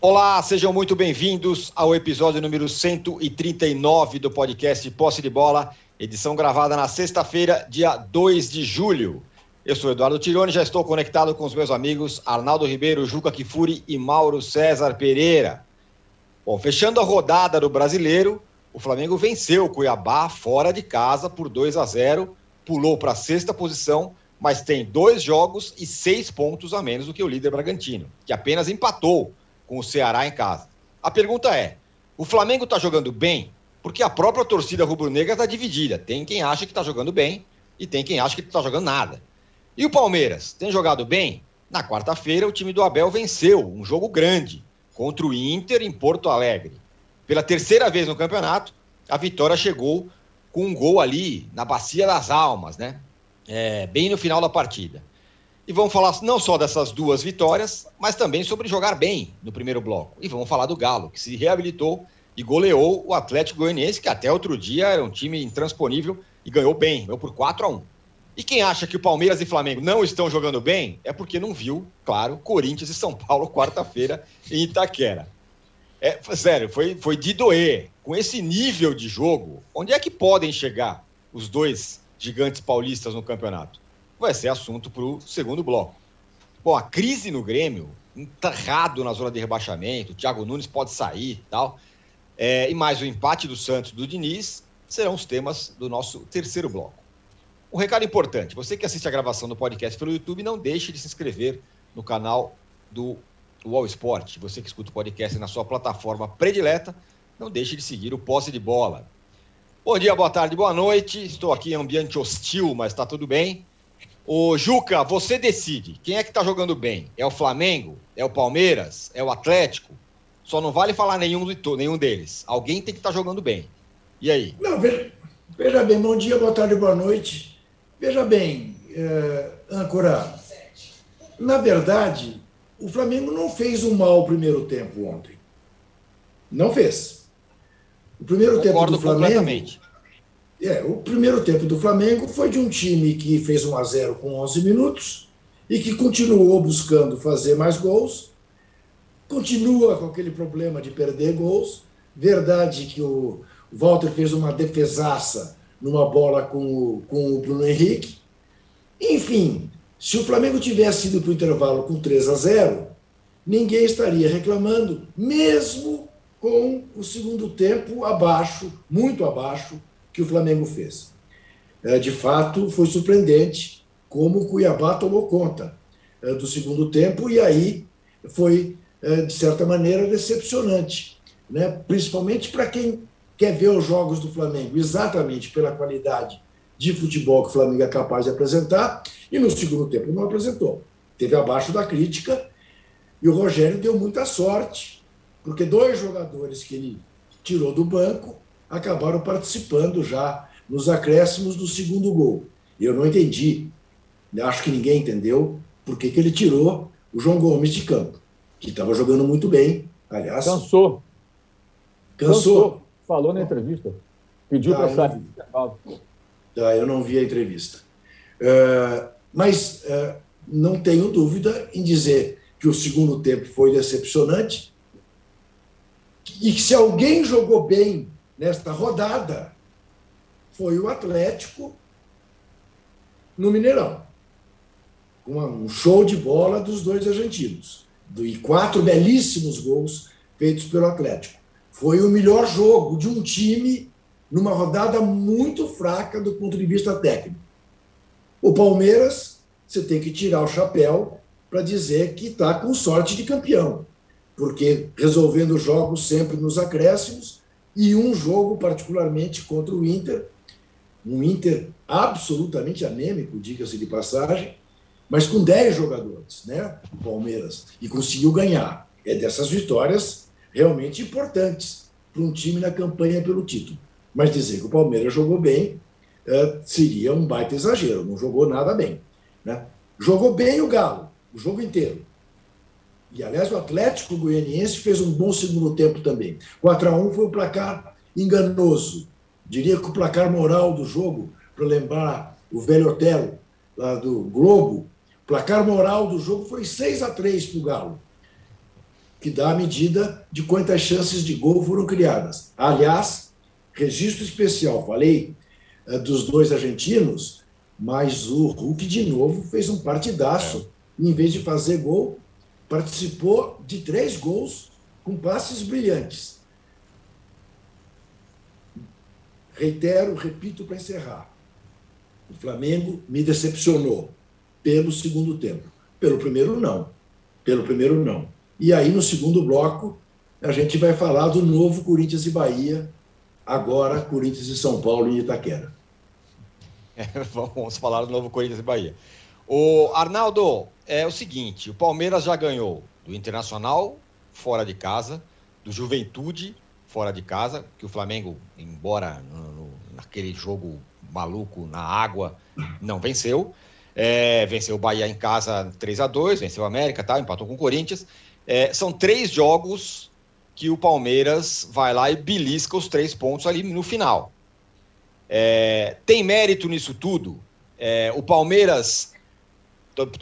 Olá, sejam muito bem-vindos ao episódio número 139 do podcast Posse de Bola, edição gravada na sexta-feira, dia 2 de julho. Eu sou Eduardo Tironi, já estou conectado com os meus amigos Arnaldo Ribeiro, Juca Kifuri e Mauro César Pereira. Bom, fechando a rodada do Brasileiro, o Flamengo venceu o Cuiabá fora de casa por 2 a 0, pulou para a sexta posição, mas tem dois jogos e seis pontos a menos do que o líder Bragantino, que apenas empatou com o Ceará em casa. A pergunta é: o Flamengo está jogando bem? Porque a própria torcida rubro-negra está dividida. Tem quem acha que está jogando bem e tem quem acha que está jogando nada. E o Palmeiras tem jogado bem? Na quarta-feira, o time do Abel venceu um jogo grande contra o Inter em Porto Alegre. Pela terceira vez no campeonato, a vitória chegou com um gol ali na Bacia das Almas, né? É, bem no final da partida. E vamos falar não só dessas duas vitórias, mas também sobre jogar bem no primeiro bloco. E vamos falar do Galo, que se reabilitou e goleou o Atlético Goianiense, que até outro dia era um time intransponível e ganhou bem, ganhou por 4 a 1 E quem acha que o Palmeiras e Flamengo não estão jogando bem é porque não viu, claro, Corinthians e São Paulo quarta-feira em Itaquera. É, sério, foi, foi de doer. Com esse nível de jogo, onde é que podem chegar os dois gigantes paulistas no campeonato? Vai ser assunto para o segundo bloco. Bom, a crise no Grêmio, enterrado na zona de rebaixamento, o Thiago Nunes pode sair e tal, é, e mais o empate do Santos do Diniz, serão os temas do nosso terceiro bloco. Um recado importante: você que assiste a gravação do podcast pelo YouTube, não deixe de se inscrever no canal do Wall Sport. Você que escuta o podcast na sua plataforma predileta, não deixe de seguir o Posse de Bola. Bom dia, boa tarde, boa noite. Estou aqui em ambiente hostil, mas está tudo bem. Ô, Juca, você decide. Quem é que tá jogando bem? É o Flamengo? É o Palmeiras? É o Atlético? Só não vale falar nenhum, nenhum deles. Alguém tem que estar tá jogando bem. E aí? Não, veja, veja, bem, bom dia, boa tarde, boa noite. Veja bem, é, âncora, na verdade, o Flamengo não fez um mau primeiro tempo ontem. Não fez. O primeiro Concordo tempo do Flamengo. É, o primeiro tempo do Flamengo foi de um time que fez 1 a 0 com 11 minutos e que continuou buscando fazer mais gols, continua com aquele problema de perder gols. Verdade que o Walter fez uma defesaça numa bola com o, com o Bruno Henrique. Enfim, se o Flamengo tivesse ido para o intervalo com 3 a 0, ninguém estaria reclamando, mesmo com o segundo tempo abaixo, muito abaixo que o Flamengo fez. É, de fato, foi surpreendente como o Cuiabá tomou conta é, do segundo tempo e aí foi, é, de certa maneira, decepcionante, né? principalmente para quem quer ver os jogos do Flamengo exatamente pela qualidade de futebol que o Flamengo é capaz de apresentar e no segundo tempo não apresentou. Teve abaixo da crítica e o Rogério deu muita sorte, porque dois jogadores que ele tirou do banco acabaram participando já nos acréscimos do segundo gol. Eu não entendi, acho que ninguém entendeu, por que, que ele tirou o João Gomes de campo, que estava jogando muito bem. Aliás. Cansou. Cansou. Cansou. Falou na entrevista. Pediu tá, para sair. Tá, eu não vi a entrevista. Uh, mas uh, não tenho dúvida em dizer que o segundo tempo foi decepcionante e que se alguém jogou bem nesta rodada foi o Atlético no Mineirão. Um show de bola dos dois argentinos. E quatro belíssimos gols feitos pelo Atlético. Foi o melhor jogo de um time numa rodada muito fraca do ponto de vista técnico. O Palmeiras, você tem que tirar o chapéu para dizer que está com sorte de campeão, porque resolvendo jogos sempre nos acréscimos, e um jogo particularmente contra o Inter, um Inter absolutamente anêmico, diga-se de passagem, mas com 10 jogadores, né? O Palmeiras, e conseguiu ganhar. É dessas vitórias realmente importantes para um time na campanha pelo título. Mas dizer que o Palmeiras jogou bem é, seria um baita exagero, não jogou nada bem. Né? Jogou bem o Galo, o jogo inteiro. E, aliás, o Atlético Goianiense fez um bom segundo tempo também. 4 a 1 foi o placar enganoso. Diria que o placar moral do jogo, para lembrar o velho Otelo, lá do Globo, o placar moral do jogo foi 6 a 3 para o Galo. que dá a medida de quantas chances de gol foram criadas. Aliás, registro especial, falei é, dos dois argentinos, mas o Hulk de novo fez um partidaço. É. Em vez de fazer gol, participou de três gols com passes brilhantes. Reitero, repito para encerrar. O Flamengo me decepcionou pelo segundo tempo. Pelo primeiro, não. Pelo primeiro, não. E aí, no segundo bloco, a gente vai falar do novo Corinthians e Bahia, agora Corinthians e São Paulo em Itaquera. É, vamos falar do novo Corinthians e Bahia. O Arnaldo, é o seguinte: o Palmeiras já ganhou do Internacional fora de casa, do Juventude fora de casa, que o Flamengo, embora no, naquele jogo maluco na água, não venceu. É, venceu o Bahia em casa 3 a 2 venceu o América, tá, empatou com o Corinthians. É, são três jogos que o Palmeiras vai lá e belisca os três pontos ali no final. É, tem mérito nisso tudo? É, o Palmeiras,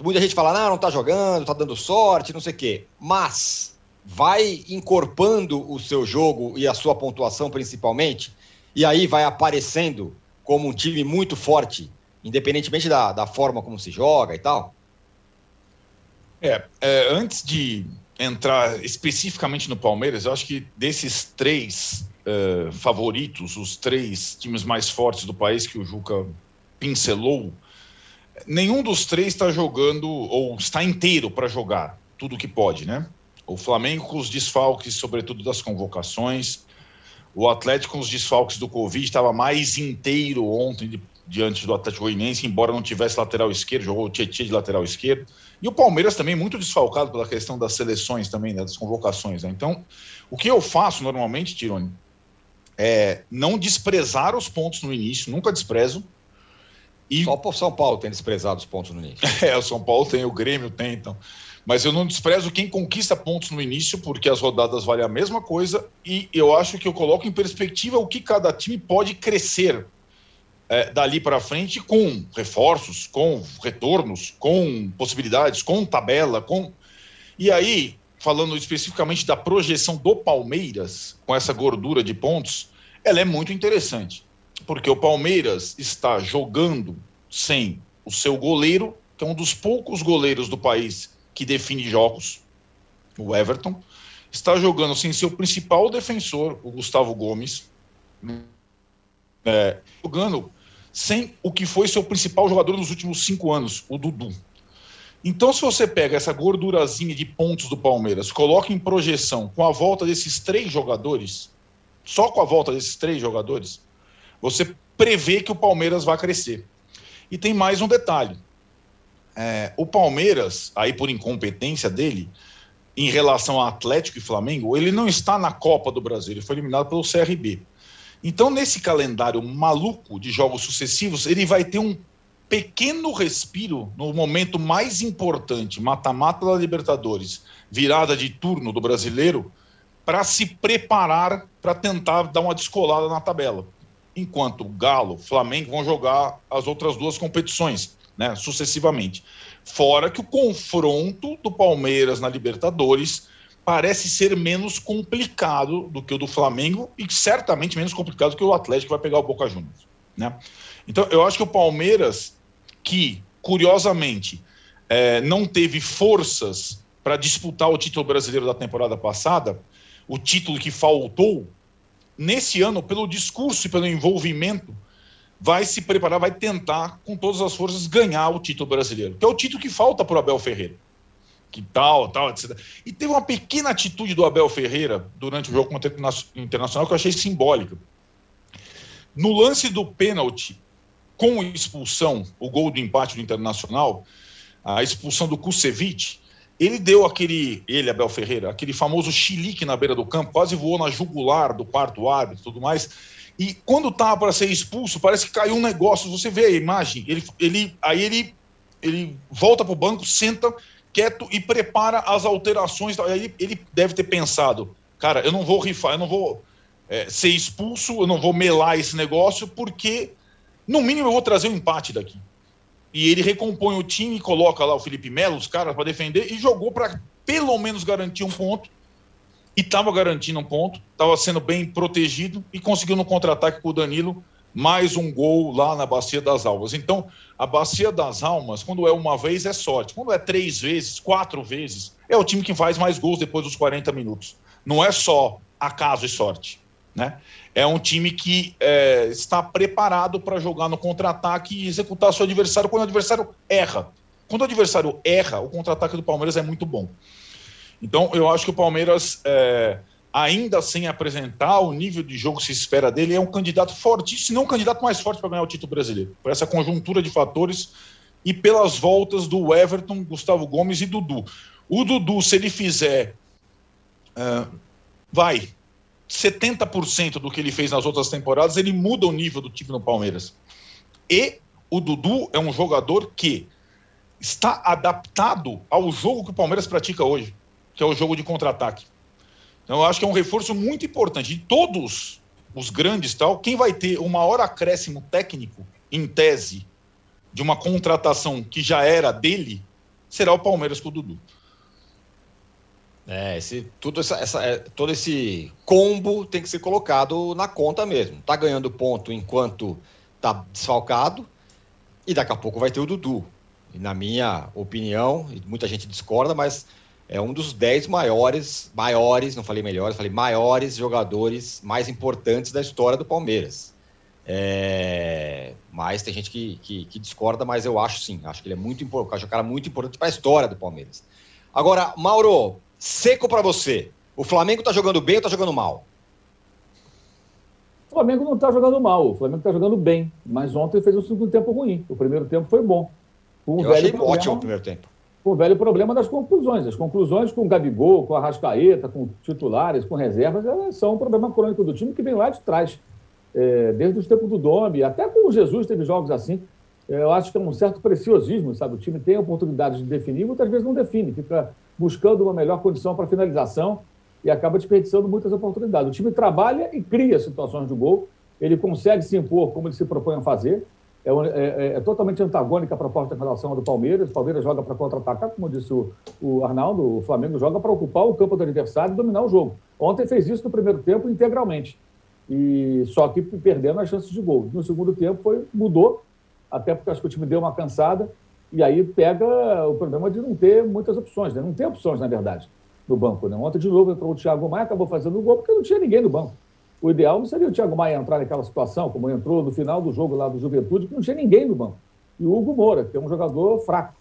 muita gente fala, não, não tá jogando, tá dando sorte, não sei o quê. Mas vai encorpando o seu jogo e a sua pontuação principalmente, e aí vai aparecendo como um time muito forte, independentemente da, da forma como se joga e tal? É, é, antes de entrar especificamente no Palmeiras, eu acho que desses três uh, favoritos, os três times mais fortes do país que o Juca pincelou, nenhum dos três está jogando ou está inteiro para jogar tudo que pode, né? O Flamengo com os desfalques, sobretudo das convocações, o Atlético com os desfalques do Covid estava mais inteiro ontem de, diante do Atlético Goianiense, embora não tivesse lateral esquerdo, jogou o Tietchan de lateral esquerdo. E o Palmeiras também muito desfalcado pela questão das seleções também, né, das convocações. Né? Então, o que eu faço normalmente, Tirone, é não desprezar os pontos no início, nunca desprezo. E... Só o São Paulo tem desprezado os pontos no início. é, o São Paulo tem, o Grêmio tem, então. Mas eu não desprezo quem conquista pontos no início, porque as rodadas valem a mesma coisa, e eu acho que eu coloco em perspectiva o que cada time pode crescer é, dali para frente com reforços, com retornos, com possibilidades, com tabela, com. E aí, falando especificamente da projeção do Palmeiras, com essa gordura de pontos, ela é muito interessante. Porque o Palmeiras está jogando sem o seu goleiro, que é um dos poucos goleiros do país que define jogos, o Everton, está jogando sem seu principal defensor, o Gustavo Gomes, é, jogando sem o que foi seu principal jogador nos últimos cinco anos, o Dudu. Então, se você pega essa gordurazinha de pontos do Palmeiras, coloca em projeção com a volta desses três jogadores, só com a volta desses três jogadores, você prevê que o Palmeiras vai crescer. E tem mais um detalhe: é, o Palmeiras, aí por incompetência dele, em relação ao Atlético e Flamengo, ele não está na Copa do Brasil, ele foi eliminado pelo CRB. Então, nesse calendário maluco de jogos sucessivos, ele vai ter um pequeno respiro no momento mais importante, mata-mata da Libertadores, virada de turno do brasileiro, para se preparar para tentar dar uma descolada na tabela. Enquanto Galo, Flamengo vão jogar as outras duas competições né, sucessivamente. Fora que o confronto do Palmeiras na Libertadores parece ser menos complicado do que o do Flamengo e certamente menos complicado do que o Atlético vai pegar o Boca Juniors. Né? Então, eu acho que o Palmeiras, que curiosamente é, não teve forças para disputar o título brasileiro da temporada passada, o título que faltou, nesse ano, pelo discurso e pelo envolvimento, vai se preparar, vai tentar, com todas as forças, ganhar o título brasileiro, que é o título que falta para o Abel Ferreira. Que tal, tal, etc. E teve uma pequena atitude do Abel Ferreira durante o jogo contra o Internacional que eu achei simbólica. No lance do pênalti, com expulsão, o gol do empate do Internacional, a expulsão do Kusevich, ele deu aquele, ele, Abel Ferreira, aquele famoso chilique na beira do campo, quase voou na jugular do quarto árbitro e tudo mais e quando estava para ser expulso, parece que caiu um negócio. Você vê a imagem, ele, ele, aí ele, ele volta para o banco, senta quieto e prepara as alterações. Aí ele deve ter pensado, cara, eu não vou rifar, eu não vou é, ser expulso, eu não vou melar esse negócio, porque no mínimo eu vou trazer um empate daqui. E ele recompõe o time, coloca lá o Felipe Melo, os caras para defender, e jogou para pelo menos garantir um ponto e estava garantindo um ponto, estava sendo bem protegido e conseguiu no contra-ataque com o Danilo mais um gol lá na Bacia das Almas. Então, a Bacia das Almas, quando é uma vez, é sorte. Quando é três vezes, quatro vezes, é o time que faz mais gols depois dos 40 minutos. Não é só acaso e sorte. Né? É um time que é, está preparado para jogar no contra-ataque e executar seu adversário quando o adversário erra. Quando o adversário erra, o contra-ataque do Palmeiras é muito bom. Então, eu acho que o Palmeiras, é, ainda sem apresentar o nível de jogo que se espera dele, é um candidato fortíssimo, se não um candidato mais forte para ganhar o título brasileiro, por essa conjuntura de fatores e pelas voltas do Everton, Gustavo Gomes e Dudu. O Dudu, se ele fizer, uh, vai, 70% do que ele fez nas outras temporadas, ele muda o nível do time no Palmeiras. E o Dudu é um jogador que está adaptado ao jogo que o Palmeiras pratica hoje que é o jogo de contra-ataque. Então, eu acho que é um reforço muito importante. De todos os grandes, tal, quem vai ter o maior acréscimo técnico, em tese, de uma contratação que já era dele, será o Palmeiras com o Dudu. É, esse, tudo essa, essa, é, todo esse combo tem que ser colocado na conta mesmo. Tá ganhando ponto enquanto tá desfalcado, e daqui a pouco vai ter o Dudu. E na minha opinião, muita gente discorda, mas é um dos dez maiores, maiores, não falei melhores, falei maiores jogadores mais importantes da história do Palmeiras. É, mas tem gente que, que, que, discorda, mas eu acho sim, acho que ele é muito importante, acho um cara muito importante para a história do Palmeiras. Agora, Mauro, seco para você. O Flamengo está jogando bem ou está jogando mal? O Flamengo não está jogando mal, o Flamengo está jogando bem, mas ontem fez um segundo tempo ruim. O primeiro tempo foi bom. Um eu achei problema, ótimo o primeiro tempo com o velho problema das conclusões. As conclusões com o Gabigol, com a Rascaeta, com titulares, com reservas, elas são um problema crônico do time que vem lá de trás. É, desde os tempos do Domi, até com o Jesus teve jogos assim. É, eu acho que é um certo preciosismo, sabe? O time tem a oportunidade de definir, muitas vezes não define, fica buscando uma melhor condição para finalização e acaba desperdiçando muitas oportunidades. O time trabalha e cria situações de gol, ele consegue se impor como ele se propõe a fazer, é, é, é, totalmente antagônica a proposta em relação ao do Palmeiras. O Palmeiras joga para contra-atacar, como disse o, o, Arnaldo, o Flamengo joga para ocupar o campo do adversário e dominar o jogo. Ontem fez isso no primeiro tempo integralmente, e só que perdendo as chances de gol. No segundo tempo foi, mudou, até porque acho que o time deu uma cansada, e aí pega o problema de não ter muitas opções, né? não tem opções, na verdade, no banco. Né? Ontem, de novo, entrou o Thiago Maia, acabou fazendo o gol porque não tinha ninguém no banco. O ideal não seria o Thiago Maia entrar naquela situação, como entrou no final do jogo lá do Juventude, que não tinha ninguém no banco. E o Hugo Moura, que é um jogador fraco.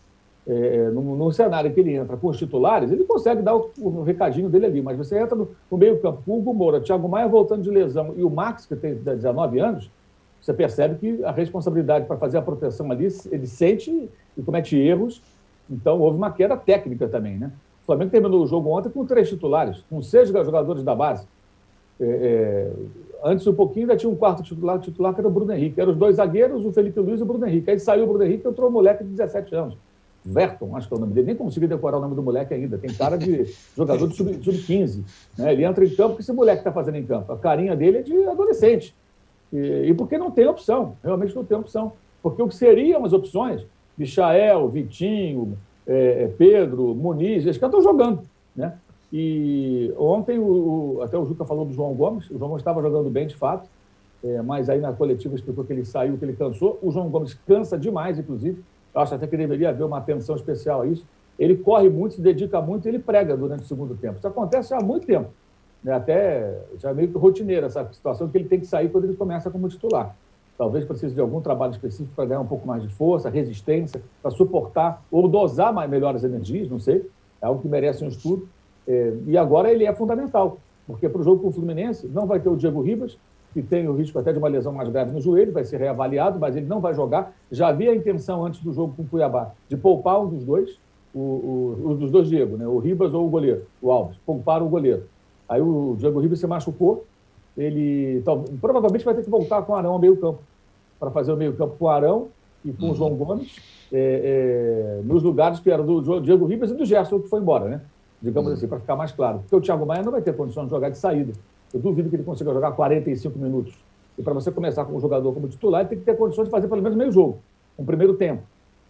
É, no, no, cenário que ele entra com os titulares, ele consegue dar o, o recadinho dele ali, mas você entra no, no meio-campo com o Hugo Moura, Thiago Maia voltando de lesão e o Max, que tem 19 anos, você percebe que a responsabilidade para fazer a proteção ali, ele sente e comete erros. Então, houve uma queda técnica também, né? O Flamengo terminou o jogo ontem com três titulares, com seis jogadores da base. É, é, antes um pouquinho ainda tinha um quarto titular, titular que era o Bruno Henrique. Eram os dois zagueiros, o Felipe Luiz e o Bruno Henrique. Aí saiu o Bruno Henrique e entrou um moleque de 17 anos. Verton, acho que é o nome dele. Nem consegui decorar o nome do moleque ainda. Tem cara de jogador de sub-15. Sub né? Ele entra em campo, o que esse moleque está fazendo em campo? A carinha dele é de adolescente. E, e porque não tem opção, realmente não tem opção. Porque o que seriam as opções, Michael, Vitinho, é, é Pedro, Muniz, eles estão jogando. Né? E ontem, o, até o Juca falou do João Gomes, o João Gomes estava jogando bem de fato, é, mas aí na coletiva explicou que ele saiu, que ele cansou. O João Gomes cansa demais, inclusive. Eu acho até que deveria haver uma atenção especial a isso. Ele corre muito, se dedica muito ele prega durante o segundo tempo. Isso acontece há muito tempo. Né? Até já é meio que rotineira essa situação que ele tem que sair quando ele começa como titular. Talvez precise de algum trabalho específico para ganhar um pouco mais de força, resistência, para suportar ou dosar mais, melhor as energias, não sei. É algo que merece um estudo. É, e agora ele é fundamental, porque para o jogo com o Fluminense não vai ter o Diego Ribas, que tem o risco até de uma lesão mais grave no joelho, vai ser reavaliado, mas ele não vai jogar. Já havia a intenção antes do jogo com o Cuiabá de poupar um dos dois, o, o, dos dois Diego, né? o Ribas ou o goleiro, o Alves, poupar o goleiro. Aí o Diego Ribas se machucou, ele então, provavelmente vai ter que voltar com o Arão ao meio campo, para fazer o meio campo com o Arão e com uhum. o João Gomes, é, é, nos lugares que eram do Diego Ribas e do Gerson, que foi embora, né? digamos assim, para ficar mais claro. Porque o Thiago Maia não vai ter condição de jogar de saída. Eu duvido que ele consiga jogar 45 minutos. E para você começar com um jogador como titular, ele tem que ter condições de fazer pelo menos meio jogo, um primeiro tempo.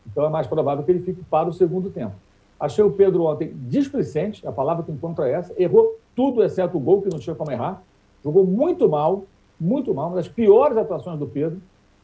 Então é mais provável que ele fique para o segundo tempo. Achei o Pedro ontem displicente, a palavra que encontro é essa, errou tudo exceto o gol, que não tinha como errar. Jogou muito mal, muito mal, uma das piores atuações do Pedro.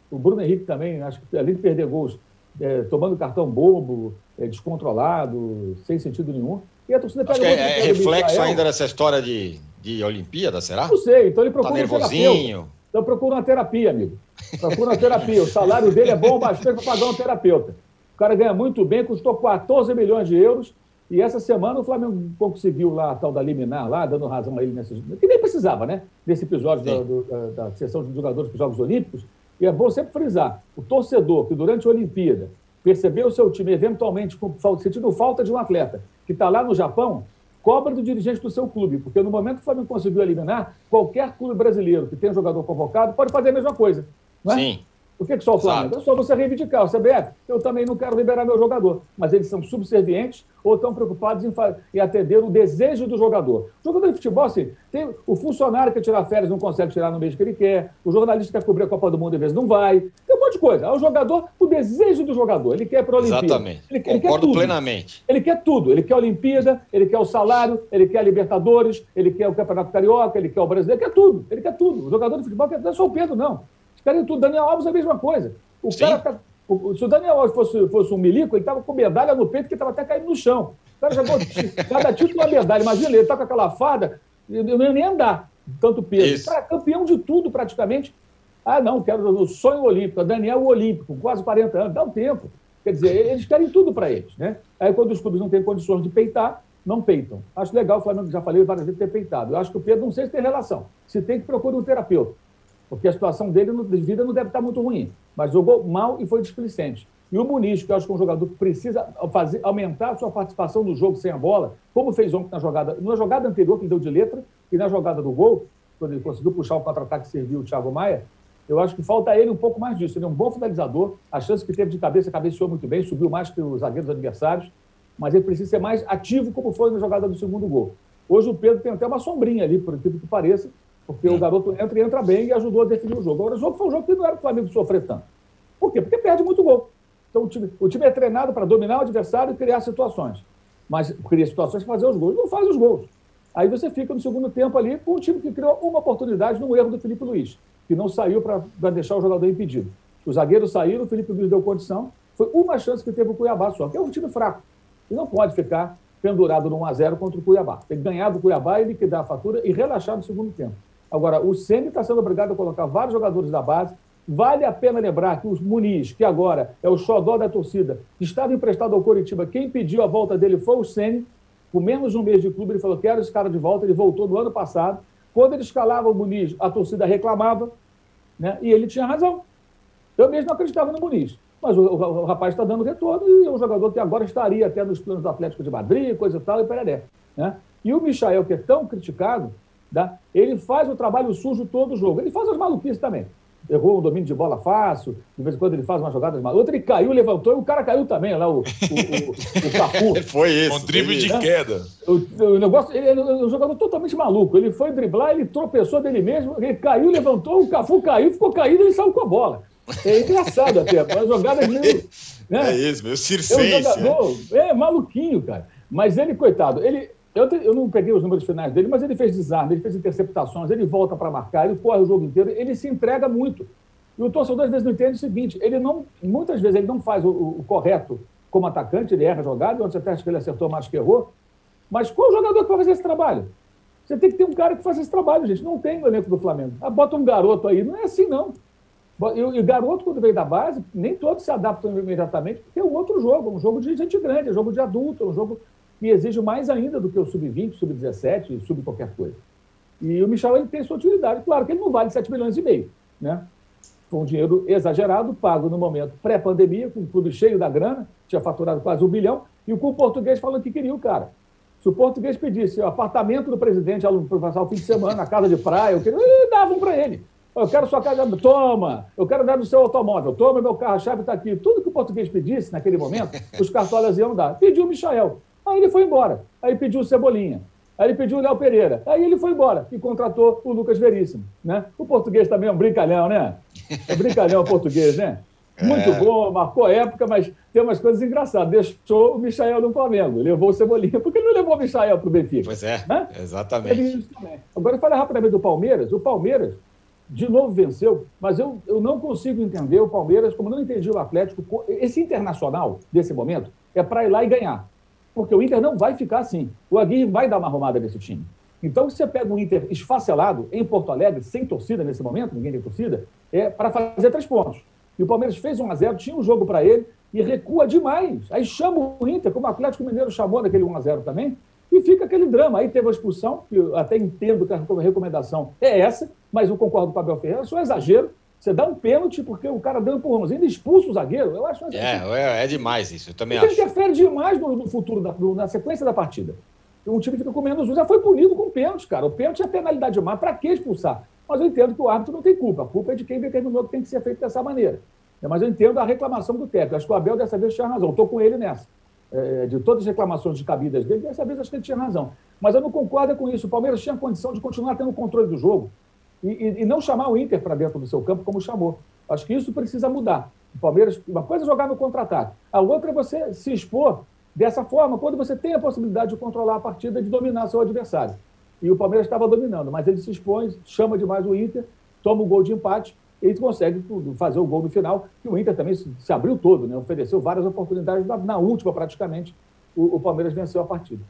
O Bruno Henrique também, acho que além de perder gols, é, tomando cartão bobo, é, descontrolado, sem sentido nenhum. E a torcida pega Acho que é, é reflexo ainda dessa história de, de Olimpíada, será? Não sei, então ele procura tá nervosinho. um Então procura uma terapia, amigo. Procura uma terapia. O salário dele é bom bastante para pagar um terapeuta. O cara ganha muito bem, custou 14 milhões de euros. E essa semana o Flamengo conseguiu lá a tal da liminar, lá, dando razão a ele nesse. Que nem precisava, né? Nesse episódio da, do, da, da sessão de jogadores para os Jogos Olímpicos. E é bom sempre frisar: o torcedor que durante a Olimpíada percebeu o seu time eventualmente com, sentindo falta de um atleta que está lá no Japão, cobra do dirigente do seu clube, porque no momento que o Flamengo conseguiu eliminar, qualquer clube brasileiro que tenha jogador convocado pode fazer a mesma coisa. Não é? Sim. Por que, que só o Flamengo? É só você reivindicar. O CBF, eu também não quero liberar meu jogador. Mas eles são subservientes ou estão preocupados em, em atender o desejo do jogador. O jogador de futebol, assim, tem o funcionário que quer tirar férias não consegue tirar no mês que ele quer, o jornalista que quer cobrir a Copa do Mundo, às vezes não vai. Tem um monte de coisa. É o jogador, o desejo do jogador. Ele quer para a Olimpíada. Exatamente. Ele, ele Concordo quer plenamente. Ele quer tudo. Ele quer a Olimpíada, ele quer o salário, ele quer a Libertadores, ele quer o Campeonato Carioca, ele quer o Brasileiro, ele quer tudo. Ele quer tudo. O jogador de futebol quer, não é só o Pedro, não. Querem tudo. Daniel Alves é a mesma coisa. O cara tá, o, se o Daniel Alves fosse, fosse um milico, ele estava com medalha no peito que estava até caindo no chão. O cara jogou cada título uma medalha. Imagina, ele está com aquela fada, eu não ia nem andar, tanto peso. Isso. Cara, campeão de tudo praticamente. Ah, não, quero o sonho olímpico. Daniel olímpico, quase 40 anos, dá um tempo. Quer dizer, eles querem tudo para eles. Né? Aí, quando os clubes não têm condições de peitar, não peitam. Acho legal o Flamengo, já falei várias vezes, ter peitado. Eu acho que o Pedro, não sei se tem relação. Se tem, que procurar um terapeuta porque a situação dele de vida não deve estar muito ruim, mas jogou mal e foi displicente. E o Muniz, que eu acho que é um jogador que precisa fazer, aumentar a sua participação no jogo sem a bola, como fez ontem na jogada, na jogada anterior que deu de letra e na jogada do gol, quando ele conseguiu puxar o contra-ataque e serviu o Thiago Maia, eu acho que falta ele um pouco mais disso. Ele é um bom finalizador, a chance que teve de cabeça, cabeceou muito bem, subiu mais que os zagueiros adversários, mas ele precisa ser mais ativo como foi na jogada do segundo gol. Hoje o Pedro tem até uma sombrinha ali, por incrível que pareça, porque o garoto entra e entra bem e ajudou a definir o jogo. Agora, o jogo foi um jogo que não era para o Flamengo sofrer tanto. Por quê? Porque perde muito gol. Então, o time, o time é treinado para dominar o adversário e criar situações. Mas cria situações para fazer os gols. Não faz os gols. Aí você fica no segundo tempo ali com um time que criou uma oportunidade no erro do Felipe Luiz, que não saiu para deixar o jogador impedido. Os zagueiros saíram, o Felipe Luiz deu condição. Foi uma chance que teve o Cuiabá só, que é um time fraco. E não pode ficar pendurado no 1x0 contra o Cuiabá. Tem que ganhar do Cuiabá e liquidar a fatura e relaxar no segundo tempo. Agora, o Ceni está sendo obrigado a colocar vários jogadores da base. Vale a pena lembrar que o Muniz, que agora é o xodó da torcida, estava emprestado ao Coritiba. Quem pediu a volta dele foi o Ceni. Com menos de um mês de clube, ele falou: quero esse cara de volta. Ele voltou no ano passado. Quando ele escalava o Muniz, a torcida reclamava, né? e ele tinha razão. Eu mesmo acreditava no Muniz. Mas o, o, o rapaz está dando retorno e é um jogador que agora estaria até nos planos do Atlético de Madrid, coisa e tal, e pereré. Né? E o Michael, que é tão criticado, Tá? Ele faz o trabalho sujo todo o jogo. Ele faz as maluquices também. Errou um domínio de bola fácil, de vez em quando ele faz uma jogada maluca. Outro ele caiu, levantou, e o cara caiu também, lá, o, o, o, o Cafu. foi isso. Um drible de queda. O, o, negócio, ele é um jogador totalmente maluco. Ele foi driblar, ele tropeçou dele mesmo, ele caiu, levantou, o Cafu caiu, ficou caído e ele saiu com a bola. É engraçado até, uma jogada meio. Né? É isso, meu circense. É, um jogador, é maluquinho, cara. Mas ele, coitado, ele, eu, eu, não peguei os números finais dele, mas ele fez desarme, ele fez interceptações, ele volta para marcar, ele corre o jogo inteiro, ele se entrega muito. E o torcedor às vezes não entende o seguinte: ele não, muitas vezes ele não faz o, o correto como atacante, ele erra jogada, onde você acha que ele acertou mais que errou. Mas qual o jogador que vai fazer esse trabalho? Você tem que ter um cara que faça esse trabalho, gente. Não tem no elenco do Flamengo. Ah, bota um garoto aí. Não é assim, não. E o garoto, quando vem da base, nem todos se adaptam imediatamente, porque é um outro jogo, um jogo de gente grande, é um jogo de adulto, é um jogo e exige mais ainda do que o sub-20, sub-17, sub qualquer coisa. E o Michel ele tem sua utilidade. Claro que ele não vale 7 milhões e meio. Né? Foi um dinheiro exagerado, pago no momento pré-pandemia, com tudo cheio da grana, tinha faturado quase um bilhão, e o português falando que queria o cara. Se o português pedisse o apartamento do presidente para passar o fim de semana, a casa de praia, eu queria, eles davam para ele. Eu quero sua casa, toma, eu quero dar no seu automóvel, toma meu carro, a chave está aqui. Tudo que o português pedisse naquele momento, os cartolas iam dar. Pediu o Michael. Aí ele foi embora. Aí pediu o Cebolinha. Aí ele pediu o Léo Pereira. Aí ele foi embora e contratou o Lucas Veríssimo. Né? O português também é um brincalhão, né? É brincalhão o português, né? Muito é. bom, marcou época, mas tem umas coisas engraçadas. Deixou o Michael no Flamengo, levou o Cebolinha. Por que não levou o Michael para o Benfica? Pois é, Hã? exatamente. Agora, falar rapidamente do Palmeiras. O Palmeiras, de novo, venceu, mas eu, eu não consigo entender o Palmeiras, como não entendi o Atlético. Esse internacional, desse momento, é para ir lá e ganhar. Porque o Inter não vai ficar assim. O Aguirre vai dar uma arrumada nesse time. Então, você pega um Inter esfacelado em Porto Alegre, sem torcida nesse momento, ninguém tem torcida, é para fazer três pontos. E o Palmeiras fez 1 a 0 tinha um jogo para ele e recua demais. Aí chama o Inter, como o Atlético Mineiro chamou naquele 1 a 0 também, e fica aquele drama. Aí teve a expulsão, que eu até entendo que a recomendação é essa, mas eu concordo com o Abel Ferreira, isso é um exagero. Você dá um pênalti porque o cara deu um empurrãozinho, ainda expulsa o zagueiro. Eu acho é, é, é demais isso, eu também isso acho. interfere demais no, no futuro, da, no, na sequência da partida. Um time fica com menos um, já foi punido com pênalti, cara. O pênalti é penalidade má. Para que expulsar? Mas eu entendo que o árbitro não tem culpa. A culpa é de quem determinou que tem que ser feito dessa maneira. Mas eu entendo a reclamação do técnico. Acho que o Abel dessa vez tinha razão. Estou com ele nessa. É, de todas as reclamações de cabidas dele, dessa vez acho que ele tinha razão. Mas eu não concordo com isso. O Palmeiras tinha condição de continuar tendo o controle do jogo e, e, e não chamar o Inter para dentro do seu campo como chamou. Acho que isso precisa mudar. O Palmeiras, uma coisa é jogar no contra-ataque, a outra é você se expor dessa forma quando você tem a possibilidade de controlar a partida, de dominar seu adversário. E o Palmeiras estava dominando, mas ele se expõe, chama demais o Inter, toma o um gol de empate e consegue fazer o gol no final. E o Inter também se abriu todo, né? ofereceu várias oportunidades. Na, última, praticamente, o, o Palmeiras venceu a partida.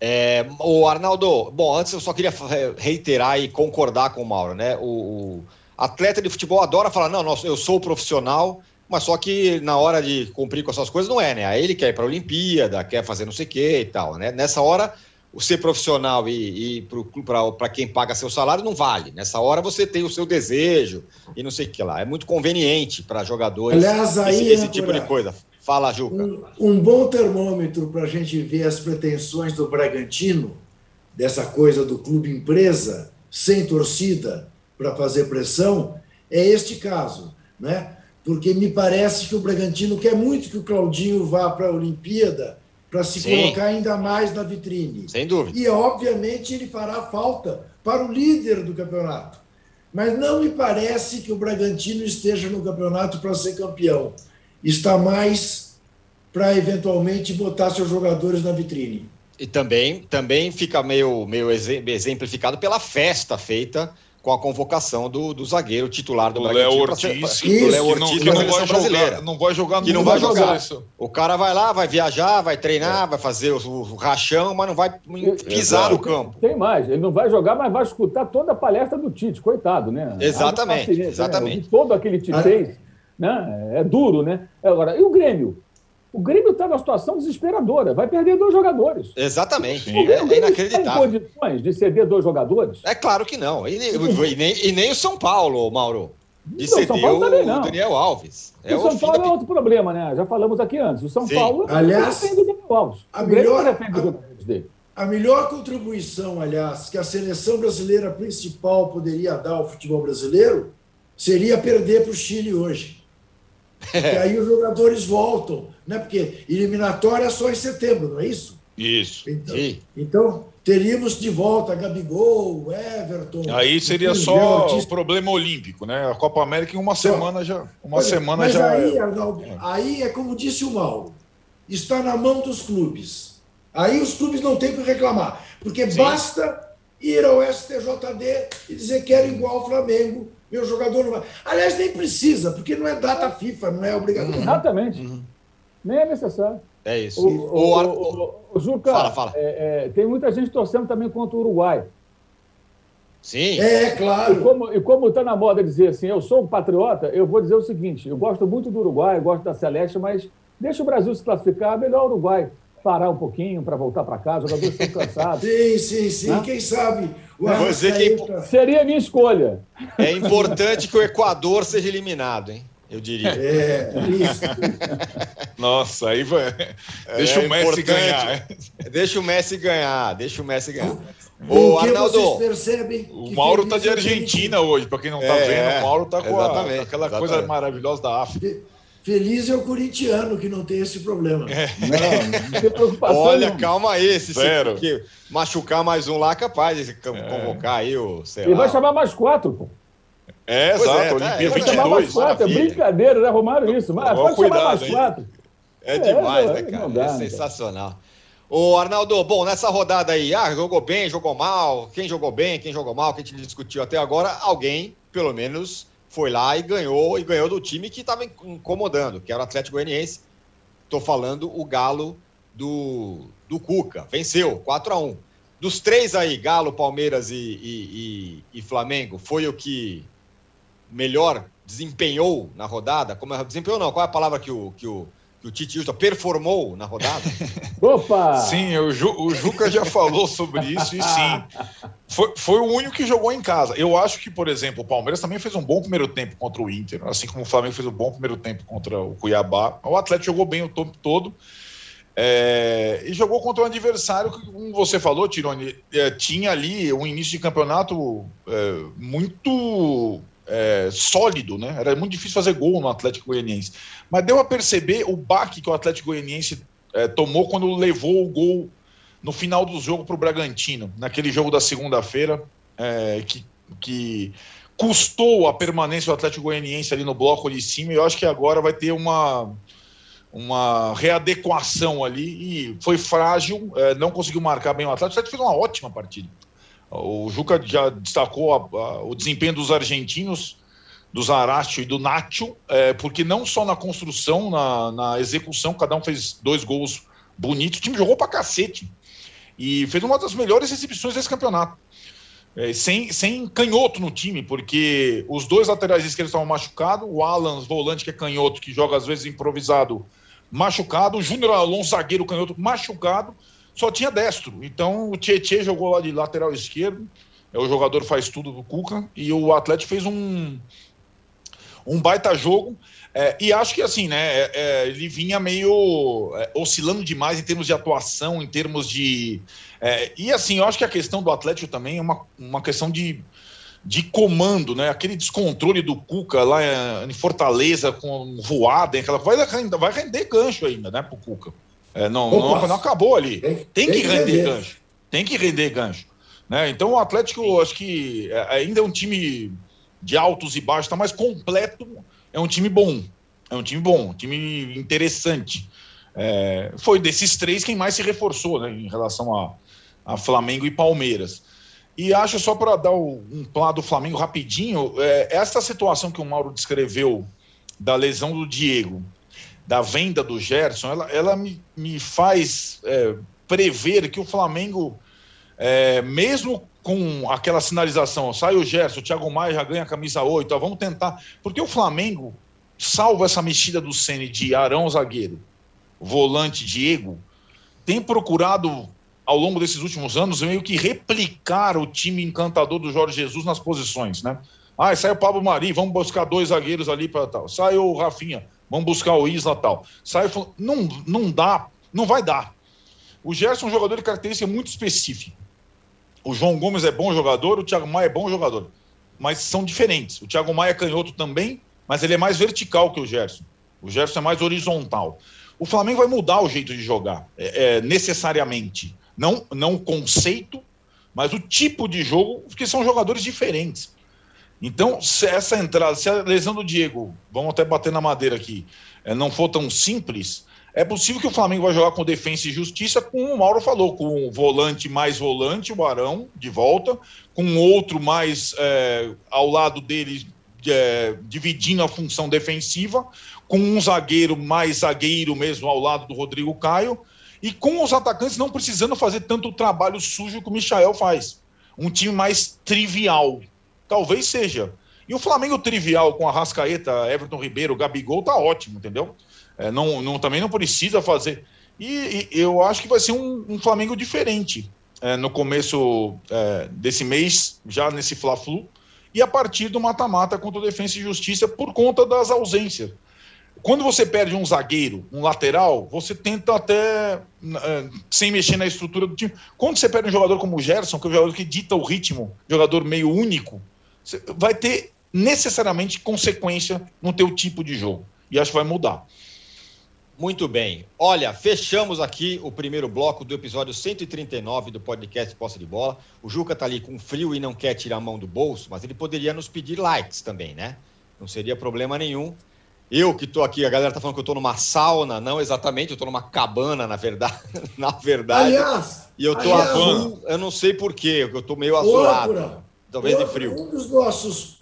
É, o Arnaldo, bom, antes eu só queria reiterar e concordar com o Mauro, né? O, o atleta de futebol adora falar, não, eu sou profissional, mas só que na hora de cumprir com essas coisas não é, né? Aí ele quer ir para a Olimpíada, quer fazer não sei o quê e tal, né? Nessa hora, o ser profissional e, e para quem paga seu salário não vale. Nessa hora você tem o seu desejo e não sei o que lá. É muito conveniente para jogadores Aliás, aí, esse, esse tipo de coisa. Fala, Juca. Um, um bom termômetro para a gente ver as pretensões do Bragantino, dessa coisa do clube empresa, sem torcida, para fazer pressão, é este caso, né? porque me parece que o Bragantino quer muito que o Claudinho vá para a Olimpíada para se Sim. colocar ainda mais na vitrine. Sem dúvida. E, obviamente, ele fará falta para o líder do campeonato. Mas não me parece que o Bragantino esteja no campeonato para ser campeão. Está mais para, eventualmente, botar seus jogadores na vitrine. E também, também fica meio, meio exemplificado pela festa feita com a convocação do, do zagueiro titular do, Léo Ortiz, que, Léo Ortiz que não, vai jogar, não vai jogar que não vai jogar. O cara vai lá, vai viajar, vai treinar, é. vai fazer o, o, rachão, mas não vai pisar no campo. Tem mais, ele não vai jogar, mas vai escutar toda a palestra do Tite, coitado, né? Exatamente, né? exatamente. Né? Todo aquele Tite fez, né? É duro, né? Agora, e o Grêmio? O Grêmio está numa situação desesperadora. Vai perder dois jogadores. Exatamente. O Grêmio, é inacreditável. Tem condições de ceder dois jogadores? É claro que não. E, e, nem, e nem o São Paulo, Mauro. De não, ceder o, o Daniel Alves. É o São Paulo é outro problema, né? Já falamos aqui antes. O São Sim. Paulo aliás, defende o Daniel Alves. A melhor, a, dele. a melhor contribuição, aliás, que a seleção brasileira principal poderia dar ao futebol brasileiro seria perder para o Chile hoje. E aí os jogadores voltam, né? Porque eliminatória é só em setembro, não é isso? Isso. Então, então teríamos de volta Gabigol, Everton. Aí seria só o problema olímpico, né? A Copa América em uma só. semana já. Uma semana mas já. Aí, é... Arnaldo, aí é como disse o Mauro, está na mão dos clubes. Aí os clubes não têm que reclamar, porque Sim. basta ir ao STJD e dizer que quero igual ao Flamengo meu jogador não vai. Aliás, nem precisa, porque não é data FIFA, não é obrigatório. Exatamente. Uhum. Nem é necessário. É isso. O, o, o, o Juca, fala, fala. É, é, tem muita gente torcendo também contra o Uruguai. Sim. É, claro. E como está na moda dizer assim, eu sou um patriota, eu vou dizer o seguinte: eu gosto muito do Uruguai, gosto da Celeste, mas deixa o Brasil se classificar, melhor o Uruguai parar um pouquinho para voltar para casa, os jogadores estão cansados. sim, sim, sim. Né? Quem sabe? O Você que... Seria a minha escolha. É importante que o Equador seja eliminado, hein? Eu diria. É, isso. Nossa, aí vai. Deixa é o Messi ganhar. Deixa o Messi ganhar, deixa o Messi ganhar. O, o Arnaldo, vocês percebem o Mauro tá de Argentina hoje, para quem não tá é, vendo, o Mauro tá com, a, aquela exatamente. coisa maravilhosa da África. Feliz é o corintiano que não tem esse problema. É. Não, não tem preocupação. Olha, calma aí, se Zero. Se, machucar mais um lá, capaz de convocar aí o. Sei Ele lá. vai chamar mais quatro, pô. É, Pois exato, é, Olimpíada tá, Vai chamar 22. mais quatro, é brincadeira, já arrumaram isso. Mas Ó, pode cuidado, chamar mais hein? quatro. É É, demais, não, né, não cara? dá, é né, sensacional. Ô, Arnaldo, bom, nessa rodada aí, ah, jogou bem, jogou mal, quem jogou bem, quem jogou mal, quem a gente discutiu até agora, alguém, pelo menos, foi lá e ganhou, e ganhou do time que estava incomodando, que era o Atlético Goianiense. Tô falando o Galo do, do Cuca, venceu, 4 a 1 Dos três aí, Galo, Palmeiras e, e- e- e Flamengo, foi o que melhor desempenhou na rodada? Como é, desempenhou não, qual é a palavra que o, que o, que o Tite usa? Performou na rodada? Opa! Sim, o, Ju- o Juca já falou sobre isso e sim. Foi, foi o único que jogou em casa. Eu acho que, por exemplo, o Palmeiras também fez um bom primeiro tempo contra o Inter, assim como o Flamengo fez um bom primeiro tempo contra o Cuiabá. O Atlético jogou bem o tempo todo. é, e jogou contra um adversário que, como você falou, Tironi, é, tinha ali um início de campeonato é, muito é, sólido, né? Era muito difícil fazer gol no Atlético Goianiense. Mas deu a perceber o baque que o Atlético Goianiense é, tomou quando levou o gol no final do jogo para o Bragantino, naquele jogo da segunda-feira, é, que, que custou a permanência do Atlético Goianiense ali no bloco de cima, e eu acho que agora vai ter uma, uma readequação ali, e foi frágil, é, não conseguiu marcar bem o Atlético, o Atlético fez uma ótima partida. O Juca já destacou a- a- o desempenho dos argentinos, do Zaratio e do Nacho, é, porque não só na construção, na, na execução, cada um fez dois gols bonitos, o time jogou pra cacete e fez uma das melhores exibições desse campeonato. É, sem, sem canhoto no time, porque os dois laterais esquerdos estavam machucados, o Alan, volante, que é canhoto, que joga às vezes improvisado, machucado, o Júnior Alonso, zagueiro canhoto, machucado, só tinha destro. Então o Tietchan jogou lá de lateral esquerdo, é o jogador faz tudo do Cuca, e o Atlético fez um, um baita jogo. É, e acho que assim, né? é, é, ele vinha meio é, oscilando demais em termos de atuação, em termos de. é, e assim, eu acho que a questão do Atlético também é uma, uma questão de, de comando, né? Aquele descontrole do Cuca lá é, em Fortaleza com voada, aquela vai, vai render gancho ainda, né, pro Cuca. É, não, não, não acabou ali. Tem, Tem que render render. gancho. Tem que render gancho. Né? Então o Atlético, acho que é, ainda é um time de altos e baixos, tá mais completo. É um time bom. É um time bom, um time interessante. É, foi desses três quem mais se reforçou né, em relação a, a Flamengo e Palmeiras. E acho só para dar o- um plano do Flamengo rapidinho, é, essa situação que o Mauro descreveu da lesão do Diego, da venda do Gerson, ela, ela me, me faz é, prever que o Flamengo, é, mesmo com aquela sinalização, sai o Gerson, o Thiago Maia já ganha a camisa 8, ó, vamos tentar. Porque o Flamengo, salvo essa mexida do Ceni de Arão zagueiro, volante Diego, tem procurado ao longo desses últimos anos meio que replicar o time encantador do Jorge Jesus nas posições, né? Ah, sai o Pablo Mari, vamos buscar dois zagueiros ali para tal. Sai o Rafinha, vamos buscar o Isla tal. Sai o... Fla- não, não dá, não vai dar. O Gerson é um jogador de característica muito específica. O João Gomes é bom jogador, o Thiago Maia é bom jogador. Mas são diferentes. O Thiago Maia é canhoto também, mas ele é mais vertical que o Gerson. O Gerson é mais horizontal. O Flamengo vai mudar o jeito de jogar, é, é, necessariamente. Não, não o conceito, mas o tipo de jogo, porque são jogadores diferentes. Então, se essa entrada, se a lesão do Diego, vamos até bater na madeira aqui, é, não for tão simples, é possível que o Flamengo vai jogar com defesa e justiça, como o Mauro falou, com o volante mais volante, o Arão, de volta, com outro mais é, ao lado dele, é, dividindo a função defensiva, com um zagueiro mais zagueiro mesmo ao lado do Rodrigo Caio, e com os atacantes não precisando fazer tanto trabalho sujo que o Michael faz. Um time mais trivial. Talvez seja. E o Flamengo trivial com a Rascaeta, Everton Ribeiro, Gabigol, tá ótimo, entendeu? É, não, não, também não precisa fazer. E, e eu acho que vai ser um, um Flamengo diferente é, no começo é, desse mês, já nesse Fla-Flu, e a partir do mata-mata contra o Defensa e Justiça por conta das ausências. Quando você perde um zagueiro, um lateral, você tenta até, é, sem mexer na estrutura do time. Quando você perde um jogador como o Gerson, que é o jogador que dita o ritmo, jogador meio único, vai ter necessariamente consequência no teu tipo de jogo. E acho que vai mudar. Muito bem. Olha, fechamos aqui o primeiro bloco do episódio 139 do podcast Posse de Bola. O Juca tá ali com frio e não quer tirar a mão do bolso, mas ele poderia nos pedir likes também, né? Não seria problema nenhum. Eu que tô aqui, a galera tá falando que eu tô numa sauna, não exatamente, eu tô numa cabana, na verdade. na verdade. Aliás, e eu tô aliás, azul, eu não sei porquê, eu tô meio azulado. Âncora, Talvez de frio. Um dos nossos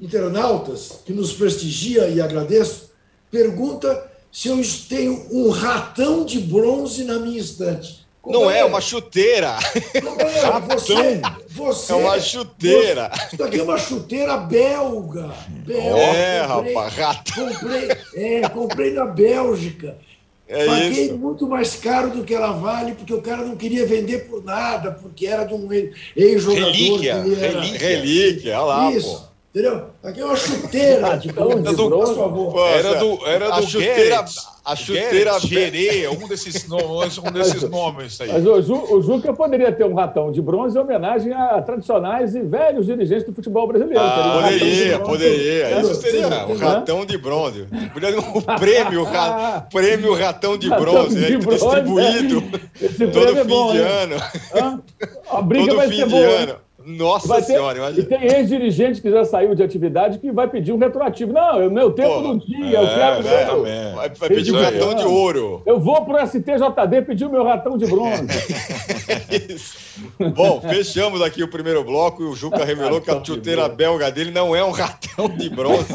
internautas, que nos prestigia e agradeço, pergunta se eu tenho um ratão de bronze na minha estante. Não é uma chuteira. Companheiro, você, você, É uma chuteira. você- Isso aqui é uma chuteira belga. belga. É, Comprei- rapaz, ratão. Comprei, é, comprei na Bélgica. É Paguei isso. muito mais caro do que ela vale, porque o cara não queria vender por nada, porque era de um ex-jogador. Relíquia, relíquia. Relíquia, olha lá, Isso, pô. Entendeu? Aqui é uma chuteira de Ratão bronze, de por bronze. favor. Pô, Era do, era a do chuteira, a chuteira Gerê, um desses nomes, um desses nomes aí. Mas o, Ju, o Juca poderia ter um ratão de bronze em homenagem a tradicionais e velhos dirigentes do futebol brasileiro. Um Ah, de poderia, bronze. poderia. Isso seria um sim. ratão de bronze. Podia ter um prêmio, ra- prêmio ratão de Ratão bronze, de né? bronze, distribuído Esse todo é fim bom, de hein? ano. Hã? A briga Todo vai fim ser de boa. hein? ano. Nossa Vai ter- senhora, E tem ex-dirigente que já saiu de atividade que vai pedir um retroativo. Não, o meu tempo Pô, não tinha, eu é, quero. né, meu. também. Vai, vai pedir um ratão de ouro. Eu vou pro STJD pedir o meu ratão de bronze. Bom, fechamos aqui o primeiro bloco e o Juca revelou que a chuteira belga dele não é um ratão de bronze.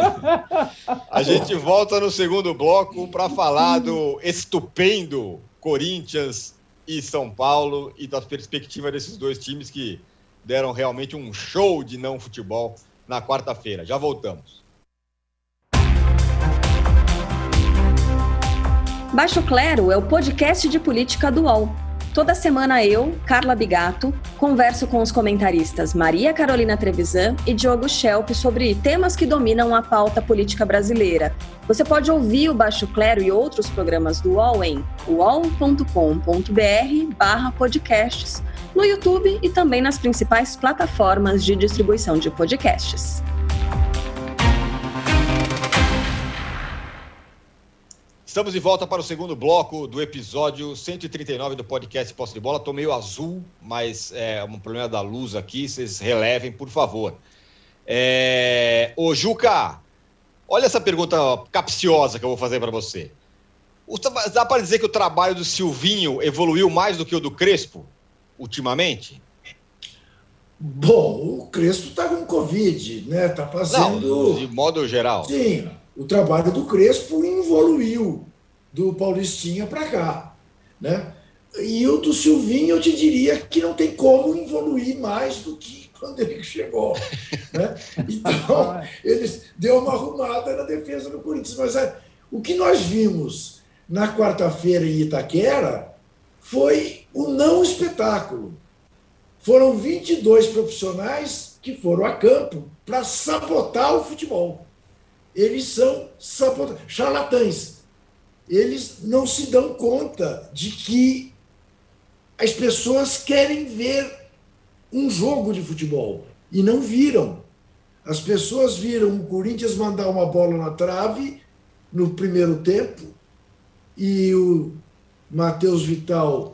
A gente volta no segundo bloco para falar do estupendo Corinthians e São Paulo e da perspectiva desses dois times que deram realmente um show de não futebol na quarta-feira. Já voltamos. Baixo Clero é o podcast de política do UOL. Toda semana eu, Carla Bigato, converso com os comentaristas Maria Carolina Trevisan e Diogo Schelp sobre temas que dominam a pauta política brasileira. Você pode ouvir o Baixo Clero e outros programas do UOL em uol.com.br barra podcasts, no YouTube e também nas principais plataformas de distribuição de podcasts. Estamos de volta para o segundo bloco do episódio 139 do podcast Posse de Bola. Estou meio azul, mas é um problema da luz aqui. Vocês relevem, por favor. É... Ô, Juca, olha essa pergunta capciosa que eu vou fazer para você. Dá para dizer que o trabalho do Silvinho evoluiu mais do que o do Crespo, ultimamente? Bom, o Crespo está com Covid, né? Está fazendo. Não, de modo geral. Sim, o trabalho do Crespo evoluiu do Paulistinha para cá, né? E o do Silvinho, eu te diria que não tem como evoluir mais do que quando ele chegou, né? Então, eles deu uma arrumada na defesa do Corinthians, mas é, o que nós vimos na quarta-feira em Itaquera foi o não espetáculo. Foram 22 profissionais que foram a campo para sabotar o futebol. Eles são sabota- charlatães. Eles não se dão conta de que as pessoas querem ver um jogo de futebol e não viram. As pessoas viram o Corinthians mandar uma bola na trave no primeiro tempo e o Matheus Vital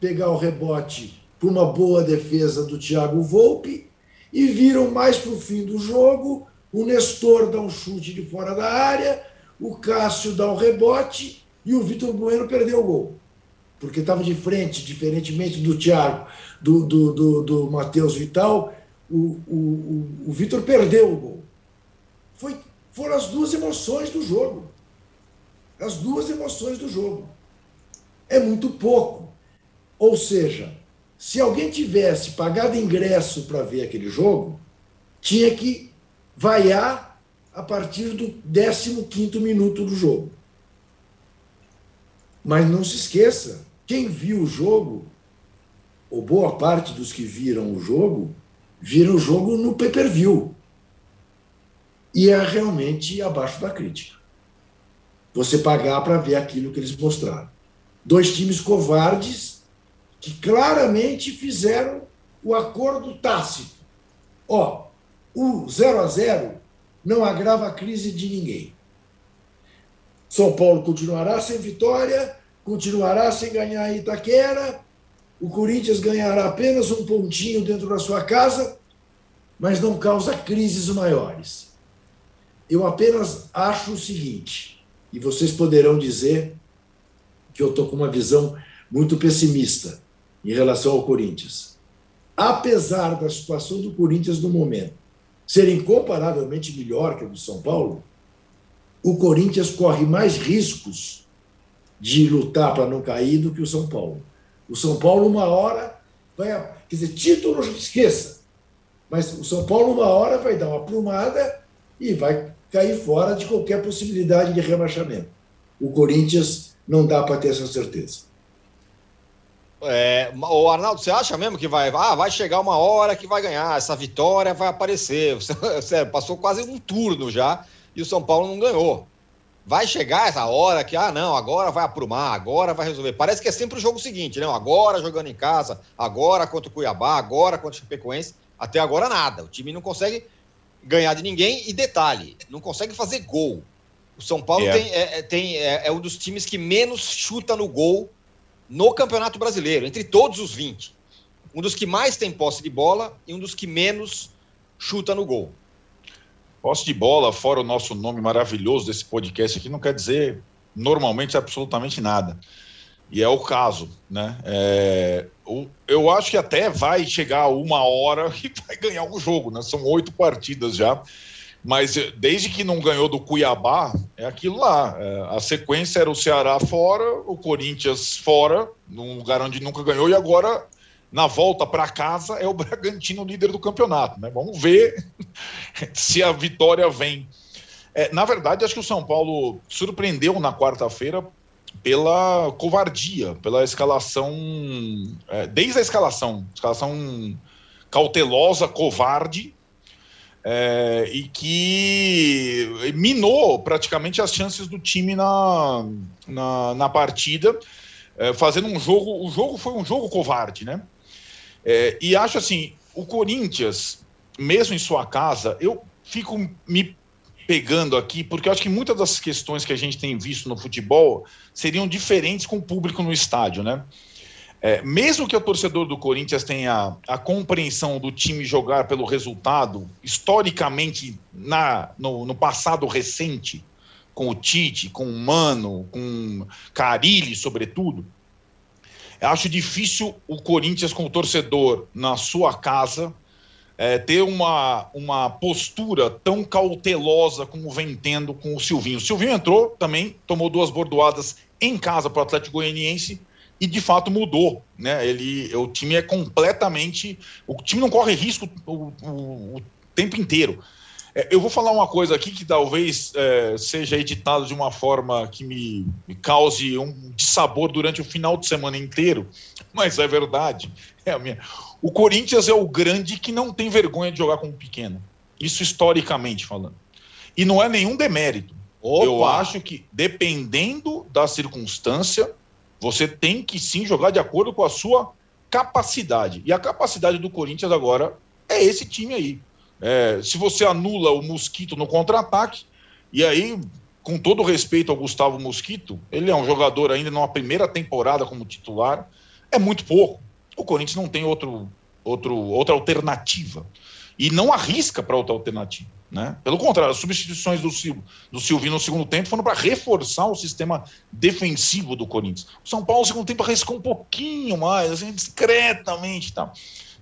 pegar o rebote por uma boa defesa do Thiago Volpe e viram mais para o fim do jogo o Nestor dar um chute de fora da área, o Cássio dar um rebote e o Vitor Bueno perdeu o gol. Porque estava de frente, diferentemente do Thiago, do, do, do, do Matheus Vital, o, o, o, o Vitor perdeu o gol. Foi, foram as duas emoções do jogo. As duas emoções do jogo. É muito pouco. Ou seja, se alguém tivesse pagado ingresso para ver aquele jogo, tinha que vaiar a partir do 15 minuto do jogo. Mas não se esqueça, quem viu o jogo, ou boa parte dos que viram o jogo, viram o jogo no pay-per-view. E é realmente abaixo da crítica. Você pagar para ver aquilo que eles mostraram. Dois times covardes que claramente fizeram o acordo tácito. Ó, o 0 a 0 não agrava a crise de ninguém. São Paulo continuará sem vitória, continuará sem ganhar Itaquera, o Corinthians ganhará apenas um pontinho dentro da sua casa, mas não causa crises maiores. Eu apenas acho o seguinte, e vocês poderão dizer que eu estou com uma visão muito pessimista em relação ao Corinthians. Apesar da situação do Corinthians no momento ser incomparavelmente melhor que a do São Paulo, o Corinthians corre mais riscos de lutar para não cair do que o São Paulo. O São Paulo, uma hora, vai. Quer dizer, título, esqueça. Mas o São Paulo, uma hora, vai dar uma plumada e vai cair fora de qualquer possibilidade de rebaixamento. O Corinthians não dá para ter essa certeza. É, o Arnaldo, você acha mesmo que vai, ah, vai chegar uma hora que vai ganhar, essa vitória vai aparecer? Você, você passou quase um turno já e o São Paulo não ganhou. Vai chegar essa hora que, ah, não, agora vai aprumar, agora vai resolver. Parece que é sempre o jogo seguinte, não? Agora jogando em casa, agora contra o Cuiabá, agora contra o Chapecoense. Até agora nada. O time não consegue ganhar de ninguém e detalhe, não consegue fazer gol. O São Paulo yeah. tem, é, é, tem, é, é um dos times que menos chuta no gol no Campeonato Brasileiro, entre todos os 20. Um dos que mais tem posse de bola e um dos que menos chuta no gol. Posse de bola, fora o nosso nome maravilhoso desse podcast aqui, não quer dizer normalmente absolutamente nada. E é o caso, né? É, eu acho que até vai chegar uma hora e vai ganhar um jogo, né? São oito partidas já. Mas eh, desde que não ganhou do Cuiabá, é aquilo lá. É, a sequência era o Ceará fora, o Corinthians fora, num lugar onde nunca ganhou, e agora, na volta para casa, é o Bragantino líder do campeonato. Né? Vamos ver se a vitória vem. É, na verdade, acho que o São Paulo surpreendeu na quarta-feira pela covardia, pela escalação, é, desde a escalação, escalação cautelosa, covarde, é, e que minou praticamente as chances do time na, na, na partida, é, fazendo um jogo. O jogo foi um jogo covarde, né? É, e acho assim: o Corinthians, mesmo em sua casa, eu fico me pegando aqui, porque eu acho que muitas das questões que a gente tem visto no futebol seriam diferentes com o público no estádio, né? É, mesmo que o torcedor do Corinthians tenha a compreensão do time jogar pelo resultado, historicamente, na, no, no passado recente, com o Tite, com o Mano, com Carilli, sobretudo, acho difícil o Corinthians, como torcedor, na sua casa, é, ter uma, uma postura tão cautelosa como vem tendo com o Silvinho. O Silvinho entrou também, tomou duas bordoadas em casa para o Atlético Goianiense e de fato mudou, né? Ele, o time é completamente, o time não corre risco o, o, o tempo inteiro. É, eu vou falar uma coisa aqui que talvez é, seja editado de uma forma que me, me cause um dissabor durante o final de semana inteiro, mas é verdade. É minha... O Corinthians é o grande que não tem vergonha de jogar com o pequeno. Isso historicamente falando. E não é nenhum demérito. Opa. Eu acho que, dependendo da circunstância, você tem que sim jogar de acordo com a sua capacidade. E a capacidade do Corinthians agora é esse time aí. É, se você anula o Mosquito no contra-ataque, e aí, com todo respeito ao Gustavo Mosquito, ele é um jogador ainda numa primeira temporada como titular, é muito pouco. O Corinthians não tem outro, outro, outra alternativa. E não arrisca para outra alternativa. Né? Pelo contrário, as substituições do, Sil, do Silvio no segundo tempo foram para reforçar o sistema defensivo do Corinthians. O São Paulo, no segundo tempo, arriscou um pouquinho mais, assim, discretamente. Tá?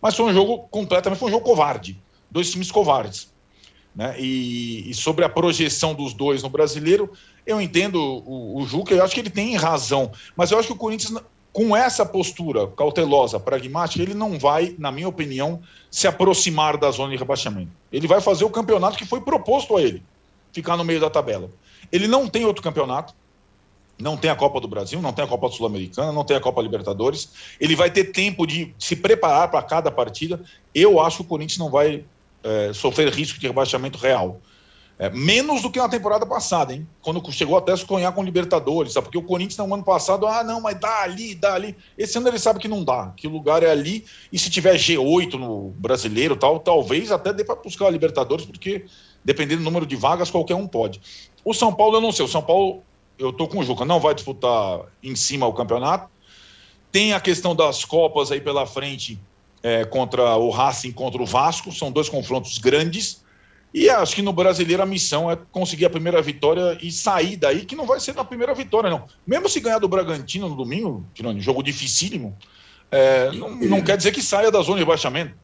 Mas foi um jogo completamente, foi um jogo covarde. Dois times covardes. Né? E, e sobre a projeção dos dois no brasileiro, eu entendo o, o Juca, eu acho que ele tem razão. Mas eu acho que o Corinthians com essa postura cautelosa, pragmática, ele não vai, na minha opinião, se aproximar da zona de rebaixamento. Ele vai fazer o campeonato que foi proposto a ele, ficar no meio da tabela. Ele não tem outro campeonato, não tem a Copa do Brasil, não tem a Copa Sul-Americana, não tem a Copa Libertadores. Ele vai ter tempo de se preparar para cada partida. Eu acho que o Corinthians não vai é, sofrer risco de rebaixamento real. É, menos do que na temporada passada, hein? Quando chegou até a sonhar com Libertadores, sabe? Porque o Corinthians no ano passado, ah, não, mas dá ali, dá ali. Esse ano ele sabe que não dá, que o lugar é ali, e se tiver G8 no brasileiro tal, talvez até dê para buscar a Libertadores, porque dependendo do número de vagas, qualquer um pode. O São Paulo, eu não sei, o São Paulo eu tô com o Juca, não vai disputar em cima o campeonato. Tem a questão das Copas aí pela frente é, contra o Racing, contra o Vasco, são dois confrontos grandes. E acho que no brasileiro a missão é conseguir a primeira vitória e sair daí, que não vai ser na primeira vitória, não. Mesmo se ganhar do Bragantino no domingo, tirando jogo dificílimo, é, não, não, quer dizer que saia da zona de rebaixamento.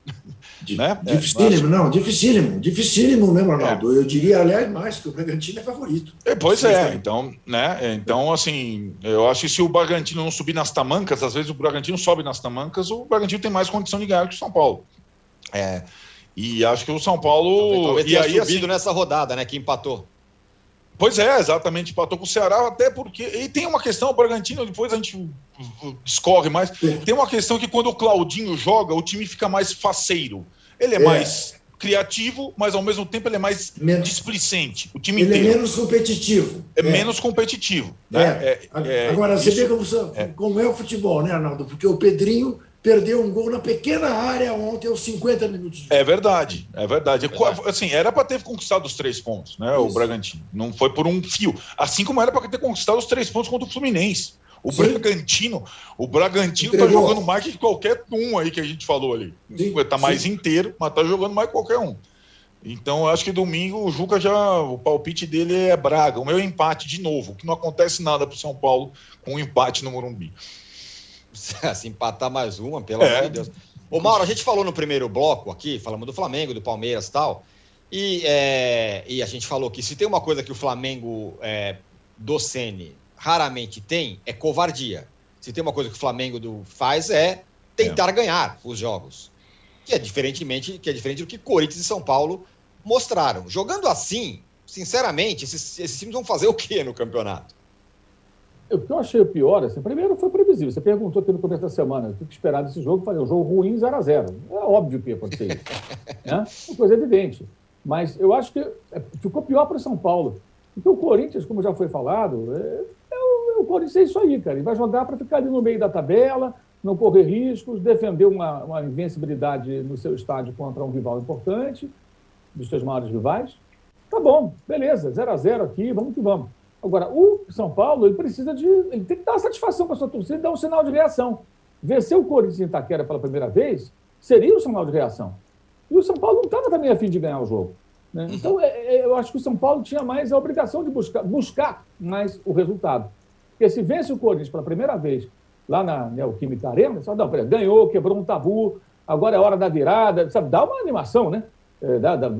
né? Dificílimo, não, dificílimo, dificílimo mesmo, Arnaldo. É. Eu diria, aliás, mais, que o Bragantino é favorito. É, pois é, então, né? Então, assim, eu acho que se o Bragantino não subir nas tamancas, às vezes o Bragantino sobe nas tamancas, o Bragantino tem mais condição de ganhar que o São Paulo. É. E acho que o São Paulo. Talvez e aí, subido assim, nessa rodada, né? Que empatou. Pois é, exatamente, empatou com o Ceará, até porque. E tem uma questão, o Bragantino, depois a gente discorre mais. Tem uma questão que quando o Claudinho joga, o time fica mais faceiro. Ele é, é. mais criativo, mas ao mesmo tempo ele é mais menos, displicente. O time ele inteiro. é menos competitivo. É, é. menos competitivo. Né? É. é Agora, você vê como, como é o futebol, né, Arnaldo? Porque o Pedrinho perdeu um gol na pequena área ontem aos 50 minutos. É verdade, é verdade. É Assim, era para ter conquistado os três pontos, né? Isso. O Bragantino. Não foi por um fio. Assim como era para ter conquistado os três pontos contra o Fluminense. O Sim. Bragantino, o Bragantino tá jogando mais que qualquer um aí que a gente falou ali. Sim. Tá mais Sim. inteiro, mas tá jogando mais que qualquer um. Então, acho que domingo o Juca já. O palpite dele é Braga. O meu é empate de novo, que não acontece nada pro São Paulo com um empate no Morumbi. se empatar mais uma, pelo é. amor de Deus. Ô, Mauro, a gente falou no primeiro bloco aqui, falamos do Flamengo, do Palmeiras e tal. E, é, e a gente falou que se tem uma coisa que o Flamengo é, do Sene raramente tem, é covardia. Se tem uma coisa que o Flamengo do, faz é tentar é. ganhar os jogos. Que é diferentemente, que é diferente do que Corinthians e São Paulo mostraram. Jogando assim, sinceramente, esses, esses times vão fazer o quê no campeonato? O que eu achei o pior, assim, primeiro foi previsível. Você perguntou aqui no começo da semana, o que esperar desse jogo? Fazer um jogo ruim 0 a 0 É óbvio que ia acontecer isso. né? Uma coisa evidente. Mas eu acho que é, ficou pior para o São Paulo. Porque o Corinthians, como já foi falado, é, é, o, é o, Corinthians é isso aí, cara. Ele vai jogar para ficar ali no meio da tabela, não correr riscos, defender uma, uma invencibilidade no seu estádio contra um rival importante, dos seus maiores rivais. Tá bom, beleza, 0 a 0 aqui, vamos que vamos. Agora, o São Paulo, ele precisa de. Ele tem que dar satisfação para a sua torcida e dar um sinal de reação. Vencer o Corinthians em Itaquera pela primeira vez seria um sinal de reação. E o São Paulo não estava também a fim de ganhar o jogo. Né? Uhum. Então, é, é, eu acho que o São Paulo tinha mais a obrigação de buscar, buscar mais o resultado. Porque se vence o Corinthians pela primeira vez lá na Neoquímica Arena, só não, ganhou, quebrou um tabu, agora é hora da virada, sabe? Dá uma animação, né? É, dá, dá,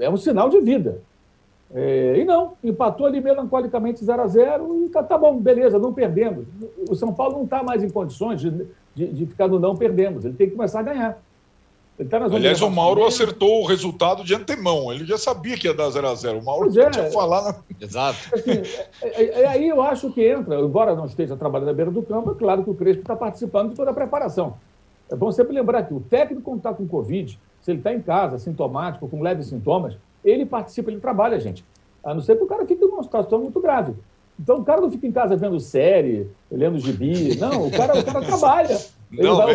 é um sinal de vida. É, e não, empatou ali melancolicamente 0 a 0 e tá, tá, bom, beleza, não perdemos. O São Paulo não está mais em condições de, de, de, ficar no não perdemos, ele tem que começar a ganhar. Tá Aliás, o Mauro acertou o resultado de antemão, ele já sabia que ia dar 0 a 0 O Mauro é, tinha falado. Exato. Assim, é, é, é, aí eu acho que entra, embora não esteja trabalhando na beira do campo, é claro que o Crespo está participando de toda a preparação. É bom sempre lembrar que o técnico, quando está com Covid, se ele está em casa, sintomático, com leves sintomas, ele participa, ele trabalha, gente. A não ser que o cara fique numa situação muito grave. Então, o cara não fica em casa vendo série, lendo gibi. Não, o cara, o cara trabalha. Ele, não, vai,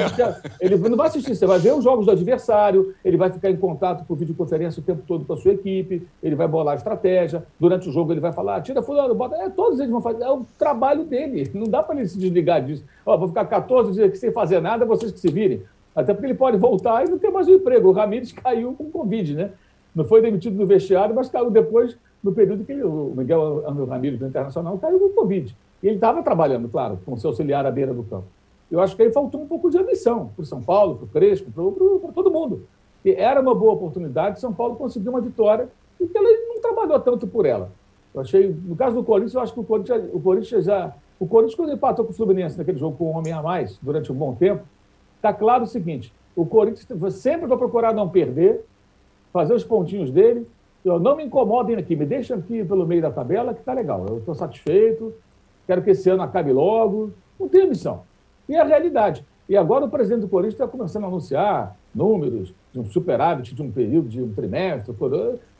ele não vai assistir, você vai ver os jogos do adversário, ele vai ficar em contato por videoconferência o tempo todo com a sua equipe, ele vai bolar estratégia. Durante o jogo, ele vai falar: tira fulano, bota. É, todos eles vão fazer. É o trabalho dele. Não dá para ele se desligar disso. Ó, vou ficar 14 dias aqui sem fazer nada, vocês que se virem. Até porque ele pode voltar e não ter mais um emprego. O Ramires caiu com Covid, né? Não foi demitido do vestiário, mas caiu depois, no período que o Miguel Angel Ramírez do Internacional caiu com Covid. E ele estava trabalhando, claro, com seu auxiliar à beira do campo. Eu acho que aí faltou um pouco de ambição para o São Paulo, para o Crespo, para todo mundo. E era uma boa oportunidade, São Paulo conseguiu uma vitória e ele não trabalhou tanto por ela. Eu achei, no caso do Corinthians, eu acho que o Corinthians, o Corinthians já. O Corinthians, quando empatou com o Fluminense naquele jogo com um homem a mais, durante um bom tempo, está claro o seguinte: o Corinthians sempre vai procurar não perder, fazer os pontinhos dele. Eu, não me incomodem aqui, me deixem aqui pelo meio da tabela, que está legal. Eu estou satisfeito, quero que esse ano acabe logo. Não tem missão. E é a realidade. E agora o presidente do Corinthians está começando a anunciar números de um superávit de um período, de um trimestre.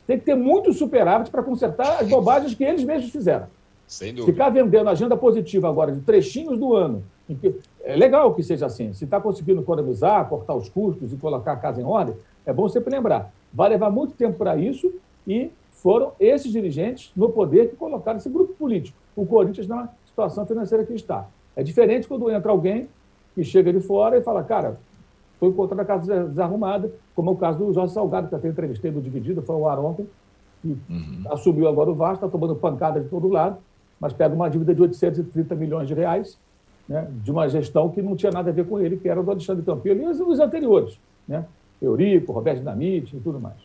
Tem que ter muito superávit para consertar as bobagens que eles mesmos fizeram. Sem dúvida. Ficar vendendo agenda positiva agora de trechinhos do ano. É legal que seja assim. Se está conseguindo economizar, cortar os custos e colocar a casa em ordem, é bom sempre lembrar. Vai levar muito tempo para isso e foram esses dirigentes no poder que colocaram esse grupo político, o Corinthians, na situação financeira que está. É diferente quando entra alguém que chega de fora e fala, cara, estou encontrando a casa desarrumada, como é o caso do Jorge Salgado, que até entrevistei do Dividido, foi o ar ontem, que uhum. assumiu agora o Vasco, está tomando pancada de todo lado, mas pega uma dívida de 830 milhões de reais, né, de uma gestão que não tinha nada a ver com ele, que era do Alexandre Campelo e os anteriores, né? Eurico, Roberto Dinamite e tudo mais.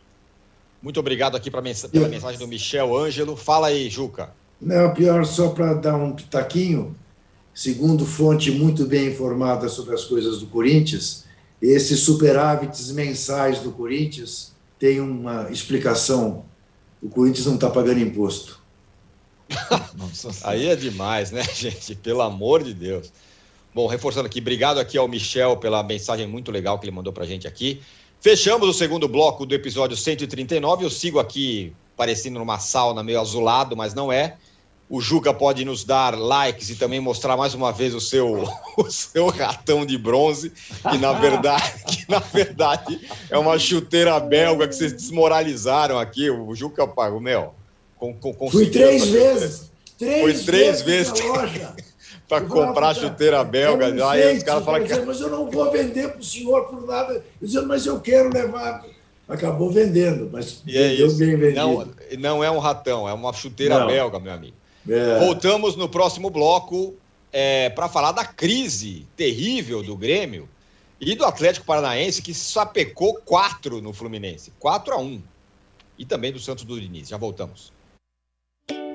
Muito obrigado aqui pela mensagem do Michel Ângelo. Fala aí, Juca. Não, pior, só para dar um pitaquinho, segundo fonte muito bem informada sobre as coisas do Corinthians, esses superávites mensais do Corinthians têm uma explicação. O Corinthians não está pagando imposto. Aí é demais, né, gente? Pelo amor de Deus. Bom, reforçando aqui, obrigado aqui ao Michel pela mensagem muito legal que ele mandou para a gente aqui. Fechamos o segundo bloco do episódio 139. Eu sigo aqui parecendo numa sauna meio azulado, mas não é. O Juca pode nos dar likes e também mostrar mais uma vez o seu, o seu ratão de bronze, que na verdade, que na verdade é uma chuteira belga que vocês desmoralizaram aqui. O Juca pagou, meu. Com, com, Fui três vezes. Três Foi três vezes. vezes para comprar chuteira belga lá e os caras falam que. Mas eu não vou vender para o senhor por nada. Dizendo, mas eu quero levar. Acabou vendendo, mas e é isso. bem vendido. Não, não é um ratão, é uma chuteira não. belga, meu amigo. É. Voltamos no próximo bloco é, para falar da crise terrível do Grêmio e do Atlético Paranaense, que sapecou quatro no Fluminense 4 a 1 E também do Santos do Diniz. Já voltamos.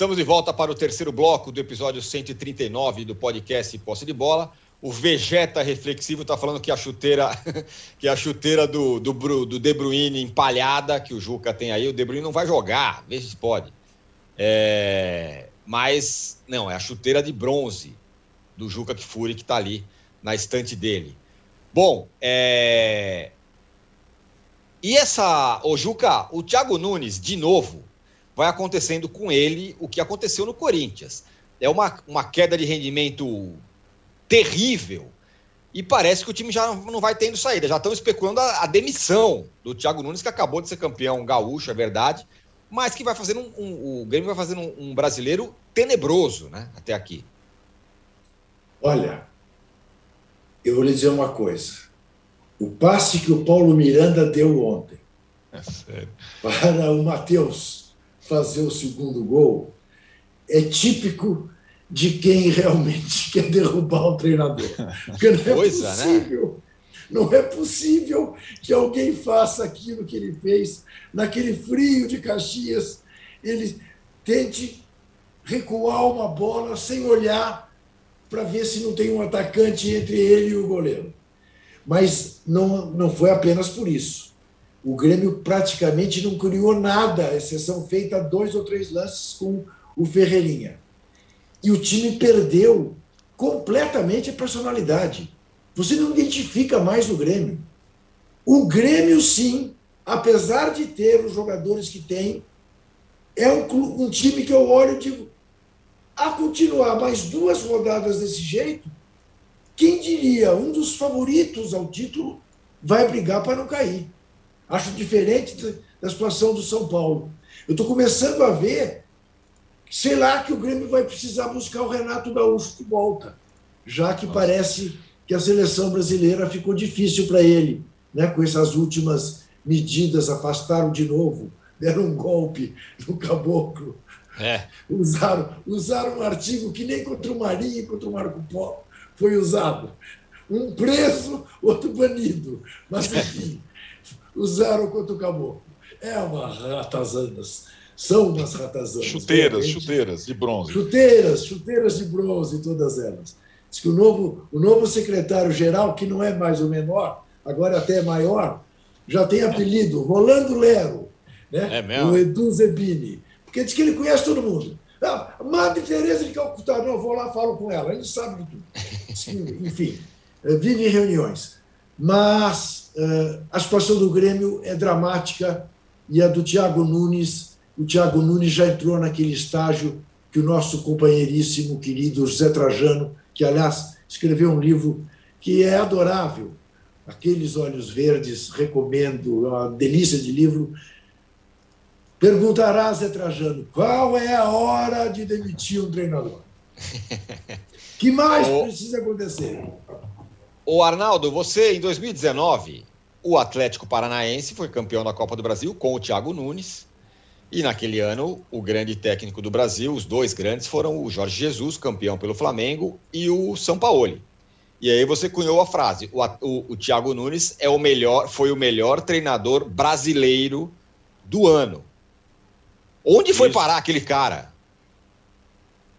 Estamos de volta para o terceiro bloco do episódio 139 do podcast Posse de Bola. O Vegeta Reflexivo está falando que a chuteira, que a chuteira do, do, do De Bruyne empalhada, que o Juca tem aí, o De Bruyne não vai jogar, veja se pode. É, mas, não, é a chuteira de bronze do Juca Kfouri que está ali na estante dele. Bom, é... E essa, o Juca, o Thiago Nunes, de novo, vai acontecendo com ele o que aconteceu no Corinthians. É uma, uma queda de rendimento terrível e parece que o time já não vai tendo saída. Já estão especulando a, a demissão do Thiago Nunes, que acabou de ser campeão gaúcho, é verdade, mas que vai fazer um, um o Grêmio vai fazer um, um brasileiro tenebroso, né? Até aqui. Olha, eu vou lhe dizer uma coisa. O passe que o Paulo Miranda deu ontem é para o Matheus fazer o segundo gol é típico de quem realmente quer derrubar o treinador. Porque não é Coisa, né? possível. Né? Não é possível que alguém faça aquilo que ele fez naquele frio de Caxias. Ele tente recuar uma bola sem olhar para ver se não tem um atacante entre ele e o goleiro. Mas não, não foi apenas por isso. O Grêmio praticamente não criou nada, exceção feita dois ou três lances com o Ferreirinha. E o time perdeu completamente a personalidade. Você não identifica mais o Grêmio. O Grêmio, sim, apesar de ter os jogadores que tem, é um, um time que eu olho e digo: a continuar mais duas rodadas desse jeito, quem diria, um dos favoritos ao título vai brigar para não cair. Acho diferente da situação do São Paulo. Eu estou começando a ver, sei lá, que o Grêmio vai precisar buscar o Renato Gaúcho de volta, já que parece que a seleção brasileira ficou difícil para ele, né? com essas últimas medidas, afastaram de novo, deram um golpe no caboclo. É. Usaram, usaram um artigo que nem contra o Marinho e contra o Marco Polo foi usado. Um preso, outro banido. Mas, enfim, usaram contra o caboclo. É uma ratazanas. São umas ratazanas. Chuteiras, realmente. chuteiras de bronze. Chuteiras, chuteiras de bronze, todas elas. Diz que o novo, o novo secretário-geral, que não é mais o menor, agora até é maior, já tem apelido Rolando Lero. né? É mesmo? O Edu Zebini. Porque diz que ele conhece todo mundo. Ah, Madre Teresa de Calcutá, não, eu vou lá falo com ela, ele sabe de tudo. Enfim, eh, vive em reuniões. Mas a situação do Grêmio é dramática e a do Thiago Nunes, o Thiago Nunes já entrou naquele estágio que o nosso companheiríssimo, querido José Trajano, que aliás escreveu um livro que é adorável, Aqueles Olhos Verdes, recomendo, é uma delícia de livro, Perguntará Zé Trajano qual é a hora de demitir um treinador. que mais precisa acontecer? O Arnaldo, você em 2019, o Atlético Paranaense foi campeão da Copa do Brasil com o Thiago Nunes. E naquele ano, o grande técnico do Brasil, os dois grandes, foram o Jorge Jesus, campeão pelo Flamengo, e o São Paulo. E aí você cunhou a frase: o, o, o Thiago Nunes é o melhor, foi o melhor treinador brasileiro do ano. Onde foi Isso. parar aquele cara?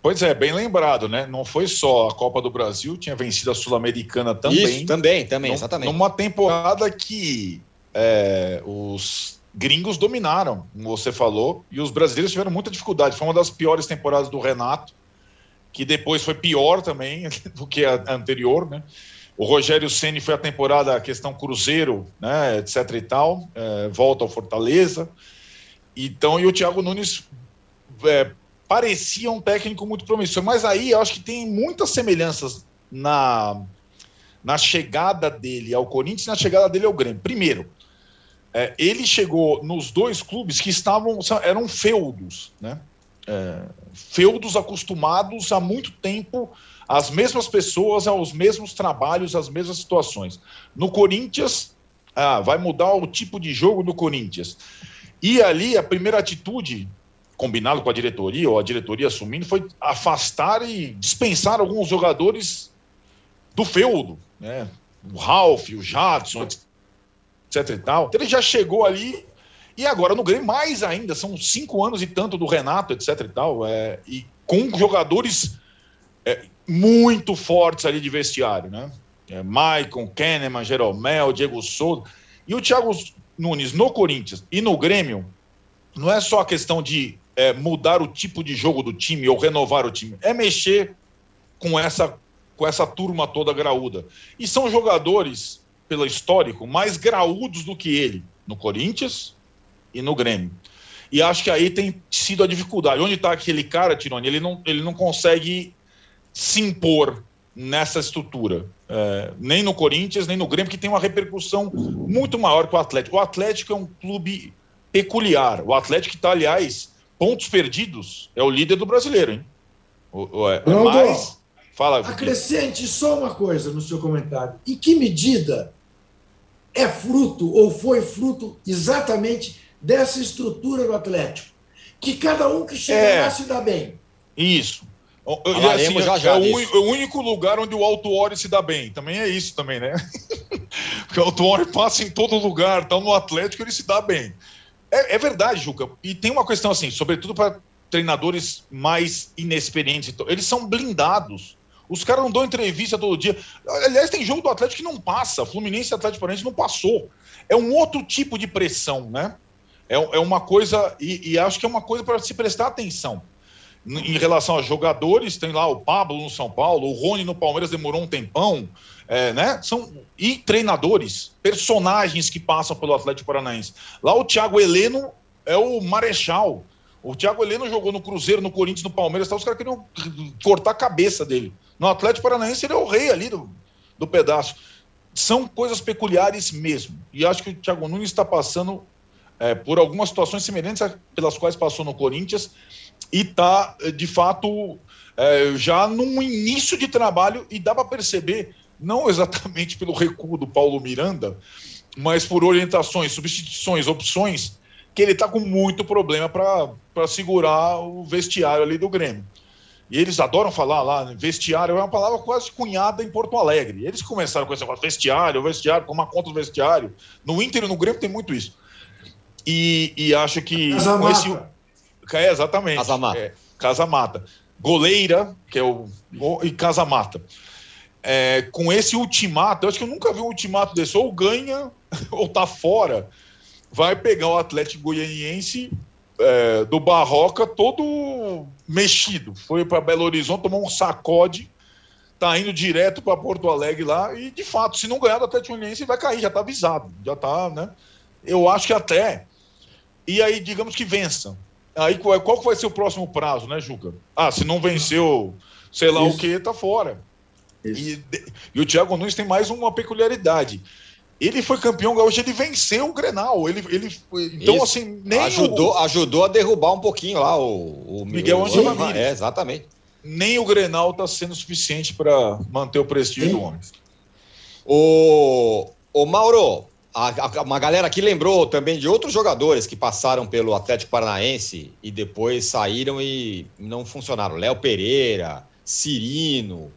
Pois é, bem lembrado, né? Não foi só a Copa do Brasil, tinha vencido a Sul-Americana também. Isso, também, também, exatamente. Numa temporada que é, os gringos dominaram, como você falou, e os brasileiros tiveram muita dificuldade. Foi uma das piores temporadas do Renato, que depois foi pior também do que a anterior, né? O Rogério Ceni foi a temporada a questão Cruzeiro, né, etc e tal, é, volta ao Fortaleza. Então, e o Thiago Nunes é, parecia um técnico muito promissor, mas aí eu acho que tem muitas semelhanças na, na chegada dele ao Corinthians e na chegada dele ao Grêmio. Primeiro, é, ele chegou nos dois clubes que estavam eram feudos, né? É, feudos acostumados há muito tempo às mesmas pessoas, aos mesmos trabalhos, às mesmas situações. No Corinthians, ah, vai mudar o tipo de jogo do Corinthians. E ali a primeira atitude, combinado com a diretoria, ou a diretoria assumindo, foi afastar e dispensar alguns jogadores do feudo, né? O Ralph, o Jadson, etc e tal. Então ele já chegou ali e agora no Grêmio mais ainda, são cinco anos e tanto do Renato, etc e tal, é, e com jogadores é, muito fortes ali de vestiário, né? É, Maicon, Kahneman, Jeromel, Diego Souza. E o Thiago Nunes no Corinthians e no Grêmio, não é só a questão de é, mudar o tipo de jogo do time ou renovar o time, é mexer com essa, com essa turma toda graúda. E são jogadores, pelo histórico, mais graúdos do que ele, no Corinthians e no Grêmio. E acho que aí tem sido a dificuldade. Onde está aquele cara, Tironi? Ele não, ele não consegue se impor nessa estrutura. É, nem no Corinthians, nem no Grêmio, que tem uma repercussão muito maior que o Atlético. O Atlético é um clube peculiar. O Atlético está, aliás, pontos perdidos, é o líder do brasileiro, hein? O, o, é, é mais... Fala, acrescente só uma coisa no seu comentário. Em que medida é fruto ou foi fruto exatamente dessa estrutura do Atlético? Que cada um que chega é, lá se dá bem. Isso. Assim, já, já é, o, é, o, único lugar onde o Altuori se dá bem. Também é isso também, né? Porque o Altuori passa em todo lugar, então no Atlético ele se dá bem. É, é verdade, Juca. E tem uma questão assim, sobretudo para treinadores mais inexperientes. Eles são blindados. Os caras não dão entrevista todo dia. Aliás, tem jogo do Atlético que não passa. Fluminense e Atlético Paranaense não passou. É um outro tipo de pressão, né? É, é uma coisa, e, e acho que é uma coisa para se prestar atenção em relação a jogadores, tem lá o Pablo no São Paulo, o Rony no Palmeiras demorou um tempão, é, né? São, e treinadores, personagens que passam pelo Atlético Paranaense. Lá o Thiago Heleno é o Marechal. O Thiago Heleno jogou no Cruzeiro, no Corinthians, no Palmeiras, tá, os caras queriam cortar a cabeça dele. No Atlético Paranaense ele é o rei ali do, do pedaço. São coisas peculiares mesmo. E acho que o Thiago Nunes está passando é, por algumas situações semelhantes pelas quais passou no Corinthians e está, de fato, é, já num início de trabalho e dá para perceber, não exatamente pelo recuo do Paulo Miranda, mas por orientações, substituições, opções, que ele está com muito problema para segurar o vestiário ali do Grêmio. E eles adoram falar lá, né, vestiário é uma palavra quase cunhada em Porto Alegre. Eles começaram com esse negócio, vestiário, vestiário, com uma conta do vestiário. No Inter e no Grêmio tem muito isso. E, e acho que com esse, é, exatamente. Casa Mata. É, Casa Mata. Goleira, que é o. E Casa Mata. É, com esse ultimato, eu acho que eu nunca vi um ultimato desse, ou ganha ou tá fora. vai pegar o Atlético Goianiense é, do Barroca todo mexido. Foi para Belo Horizonte, tomou um sacode, tá indo direto para Porto Alegre lá e, de fato, se não ganhar do Atlético Goianiense, vai cair, já tá avisado, já tá, né? Eu acho que até. E aí, digamos que vença. Aí qual, qual vai ser o próximo prazo, né, Juca? Ah, se não venceu, sei lá Isso. o que, tá fora. E, e, o Thiago Nunes tem mais uma peculiaridade. Ele foi campeão gaúcho, ele venceu o Grenal. Ele, ele, então, Isso. assim, nem. Ajudou, o... ajudou a derrubar um pouquinho lá o, o Miguel Angel Ramírez. É, exatamente. Nem o Grenal está sendo suficiente para manter o prestígio Sim. do homem. O, o Mauro, a, a, uma galera aqui lembrou também de outros jogadores que passaram pelo Atlético Paranaense e depois saíram e não funcionaram. Léo Pereira, Cirino,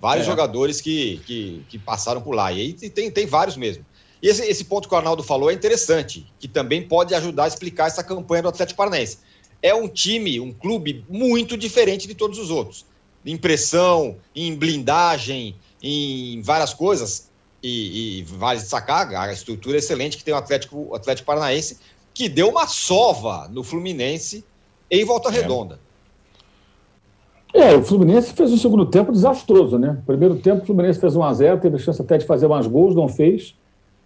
vários é. jogadores que, que, que, passaram por lá. E aí tem, tem vários mesmo. E esse, esse ponto que o Arnaldo falou é interessante, que também pode ajudar a explicar essa campanha do Atlético Paranaense. É um time, um clube muito diferente de todos os outros. Em pressão, em blindagem, em várias coisas. E, e vale destacar a estrutura excelente que tem o Atlético, o Atlético Paranaense, que deu uma sova no Fluminense em Volta é. Redonda. É, o Fluminense fez um segundo tempo desastroso, né? Primeiro tempo, o Fluminense fez 1x0, teve chance até de fazer mais gols, não fez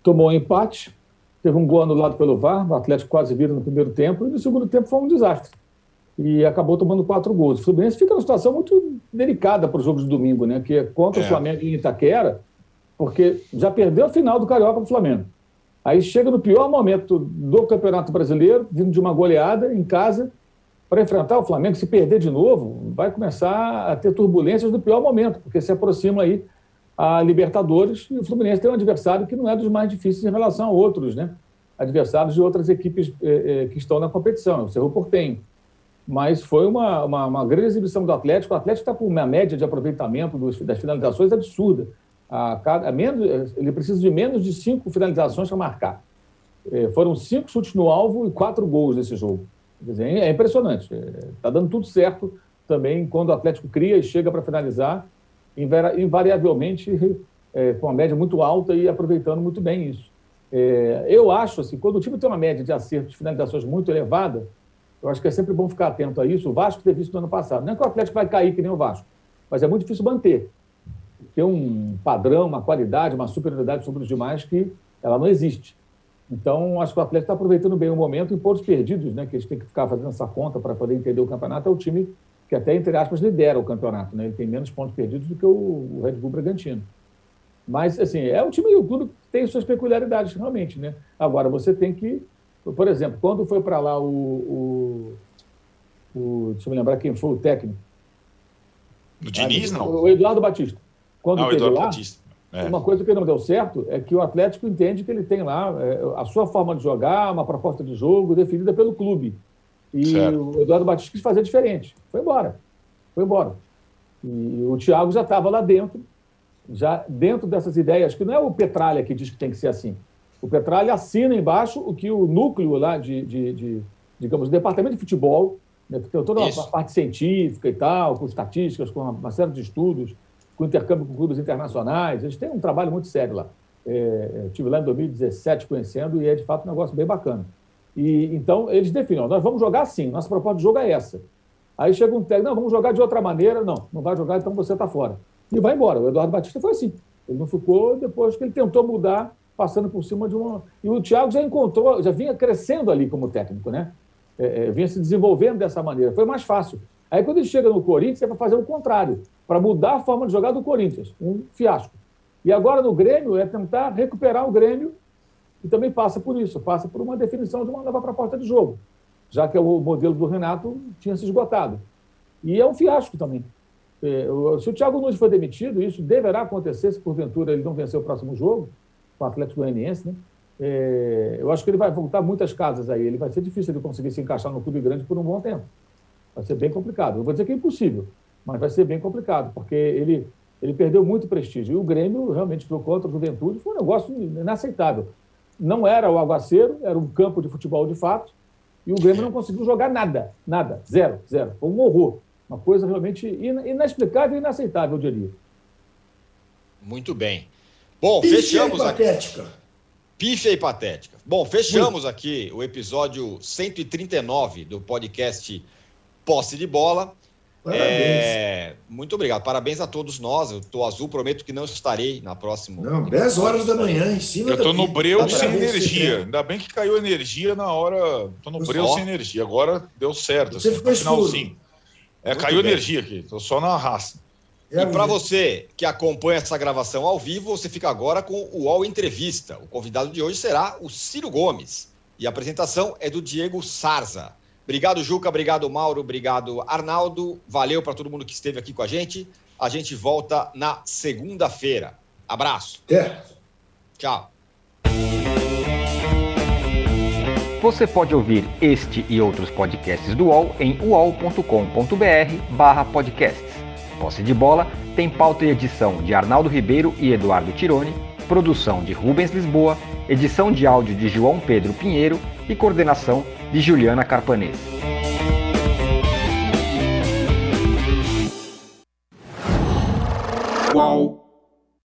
tomou um empate, teve um gol anulado pelo VAR, o Atlético quase vira no primeiro tempo, e no segundo tempo foi um desastre. E acabou tomando quatro gols. O Fluminense fica numa situação muito delicada para os jogos de domingo, né? Que é contra é. o Flamengo em Itaquera, porque já perdeu a final do Carioca do Flamengo. Aí chega no pior momento do Campeonato Brasileiro, vindo de uma goleada em casa, para enfrentar o Flamengo. Se perder de novo, vai começar a ter turbulências no pior momento, porque se aproxima aí a Libertadores e o Fluminense tem um adversário que não é dos mais difíceis em relação a outros, né? Adversários de outras equipes eh, eh, que estão na competição, o Cerro Portenho. Mas foi uma, uma, uma, grande exibição do Atlético. O Atlético está com uma média de aproveitamento dos, das finalizações absurda. A cada, a menos, ele precisa de menos de cinco finalizações para marcar. Eh, foram cinco chutes no alvo e quatro gols nesse jogo. É impressionante. Está dando tudo certo também quando o Atlético cria e chega para finalizar invariavelmente é, com uma média muito alta e aproveitando muito bem isso. É, eu acho, assim, quando o time tem uma média de acertos de finalizações muito elevada, eu acho que é sempre bom ficar atento a isso. O Vasco teve isso no ano passado. Não é que o Atlético vai cair que nem o Vasco, mas é muito difícil manter. Tem um padrão, uma qualidade, uma superioridade sobre os demais que ela não existe. Então, acho que o Atlético está aproveitando bem o momento em pontos perdidos, né, que eles têm que ficar fazendo essa conta para poder entender o campeonato. É o time que até, entre aspas, lidera o campeonato. Né? Ele tem menos pontos perdidos do que o, Red Bull Bragantino. Mas, assim, é um time do clube que tem suas peculiaridades, realmente. Né? Agora, você tem que... Por exemplo, quando foi para lá o, o, o, Deixa eu me lembrar quem foi o técnico. O Diniz, não? O Eduardo Batista. Quando ah, o Eduardo lá, Batista. É. Uma coisa que não deu certo é que o Atlético entende que ele tem lá é, a sua forma de jogar, uma proposta de jogo definida pelo clube. E certo. o Eduardo Batista quis fazer diferente. Foi embora. Foi embora. E o Thiago já estava lá dentro, já dentro dessas ideias, que não é o Petralha que diz que tem que ser assim. O Petralha assina embaixo o que o núcleo lá de, de, de digamos, departamento de futebol, né, que tem toda uma Isso. parte científica e tal, com estatísticas, com uma, série de estudos, com intercâmbio com clubes internacionais. Eles têm um trabalho muito sério lá. É, estive lá em 2017 conhecendo e é de fato um negócio bem bacana. E, então, eles definem, nós vamos jogar assim, nossa proposta de jogo é essa. Aí chega um técnico, não, vamos jogar de outra maneira, não, não vai jogar, então você está fora. E vai embora. O Eduardo Batista foi assim. Ele não ficou depois que ele tentou mudar, passando por cima de uma. E o Thiago já encontrou, já vinha crescendo ali como técnico, né? É, é, vinha se desenvolvendo dessa maneira. Foi mais fácil. Aí quando ele chega no Corinthians, é para fazer o contrário, para mudar a forma de jogar do Corinthians. Um fiasco. E agora no Grêmio é tentar recuperar o Grêmio e também passa por isso, passa por uma definição de uma nova proposta de jogo, já que o modelo do Renato tinha se esgotado. E é um fiasco também. É, se o Thiago Nunes for demitido, isso deverá acontecer se porventura ele não vencer o próximo jogo, com o Atlético Goianiense, né? É, eu acho que ele vai voltar muitas casas aí. Ele vai ser difícil de conseguir se encaixar no clube grande por um bom tempo. Vai ser bem complicado. Eu vou dizer que é impossível, mas vai ser bem complicado, porque ele, ele perdeu muito prestígio. E o Grêmio realmente ficou contra a juventude. Foi um negócio inaceitável não era o aguaceiro, era um campo de futebol de fato, e o Grêmio não conseguiu jogar nada, nada, zero, zero. Foi um horror. Uma coisa realmente inexplicável e inaceitável, eu diria. Muito bem. Bom, e fechamos é patética? pífia e patética. Bom, fechamos aqui o episódio 139 do podcast Posse de Bola. Parabéns. É, muito obrigado. Parabéns a todos nós. Eu tô azul, prometo que não estarei na próxima. Não, 10 horas da manhã, em cima Eu tô no breu Parabéns, sem energia. Ainda bem que caiu energia na hora. Tô no breu sem energia. Agora deu certo. Você assim, ficou no finalzinho. É, caiu bem. energia aqui. Tô só na raça. É E para você que acompanha essa gravação ao vivo, você fica agora com o UOL Entrevista. O convidado de hoje será o Ciro Gomes. E a apresentação é do Diego Sarza. Obrigado, Juca. Obrigado, Mauro. Obrigado, Arnaldo. Valeu para todo mundo que esteve aqui com a gente. A gente volta na segunda-feira. Abraço. Até. Tchau. Você pode ouvir este e outros podcasts do UOL em uol.com.br barra podcasts. Posse de Bola tem pauta e edição de Arnaldo Ribeiro e Eduardo Tironi, produção de Rubens Lisboa, edição de áudio de João Pedro Pinheiro e coordenação de Juliana Carpanês. Qual?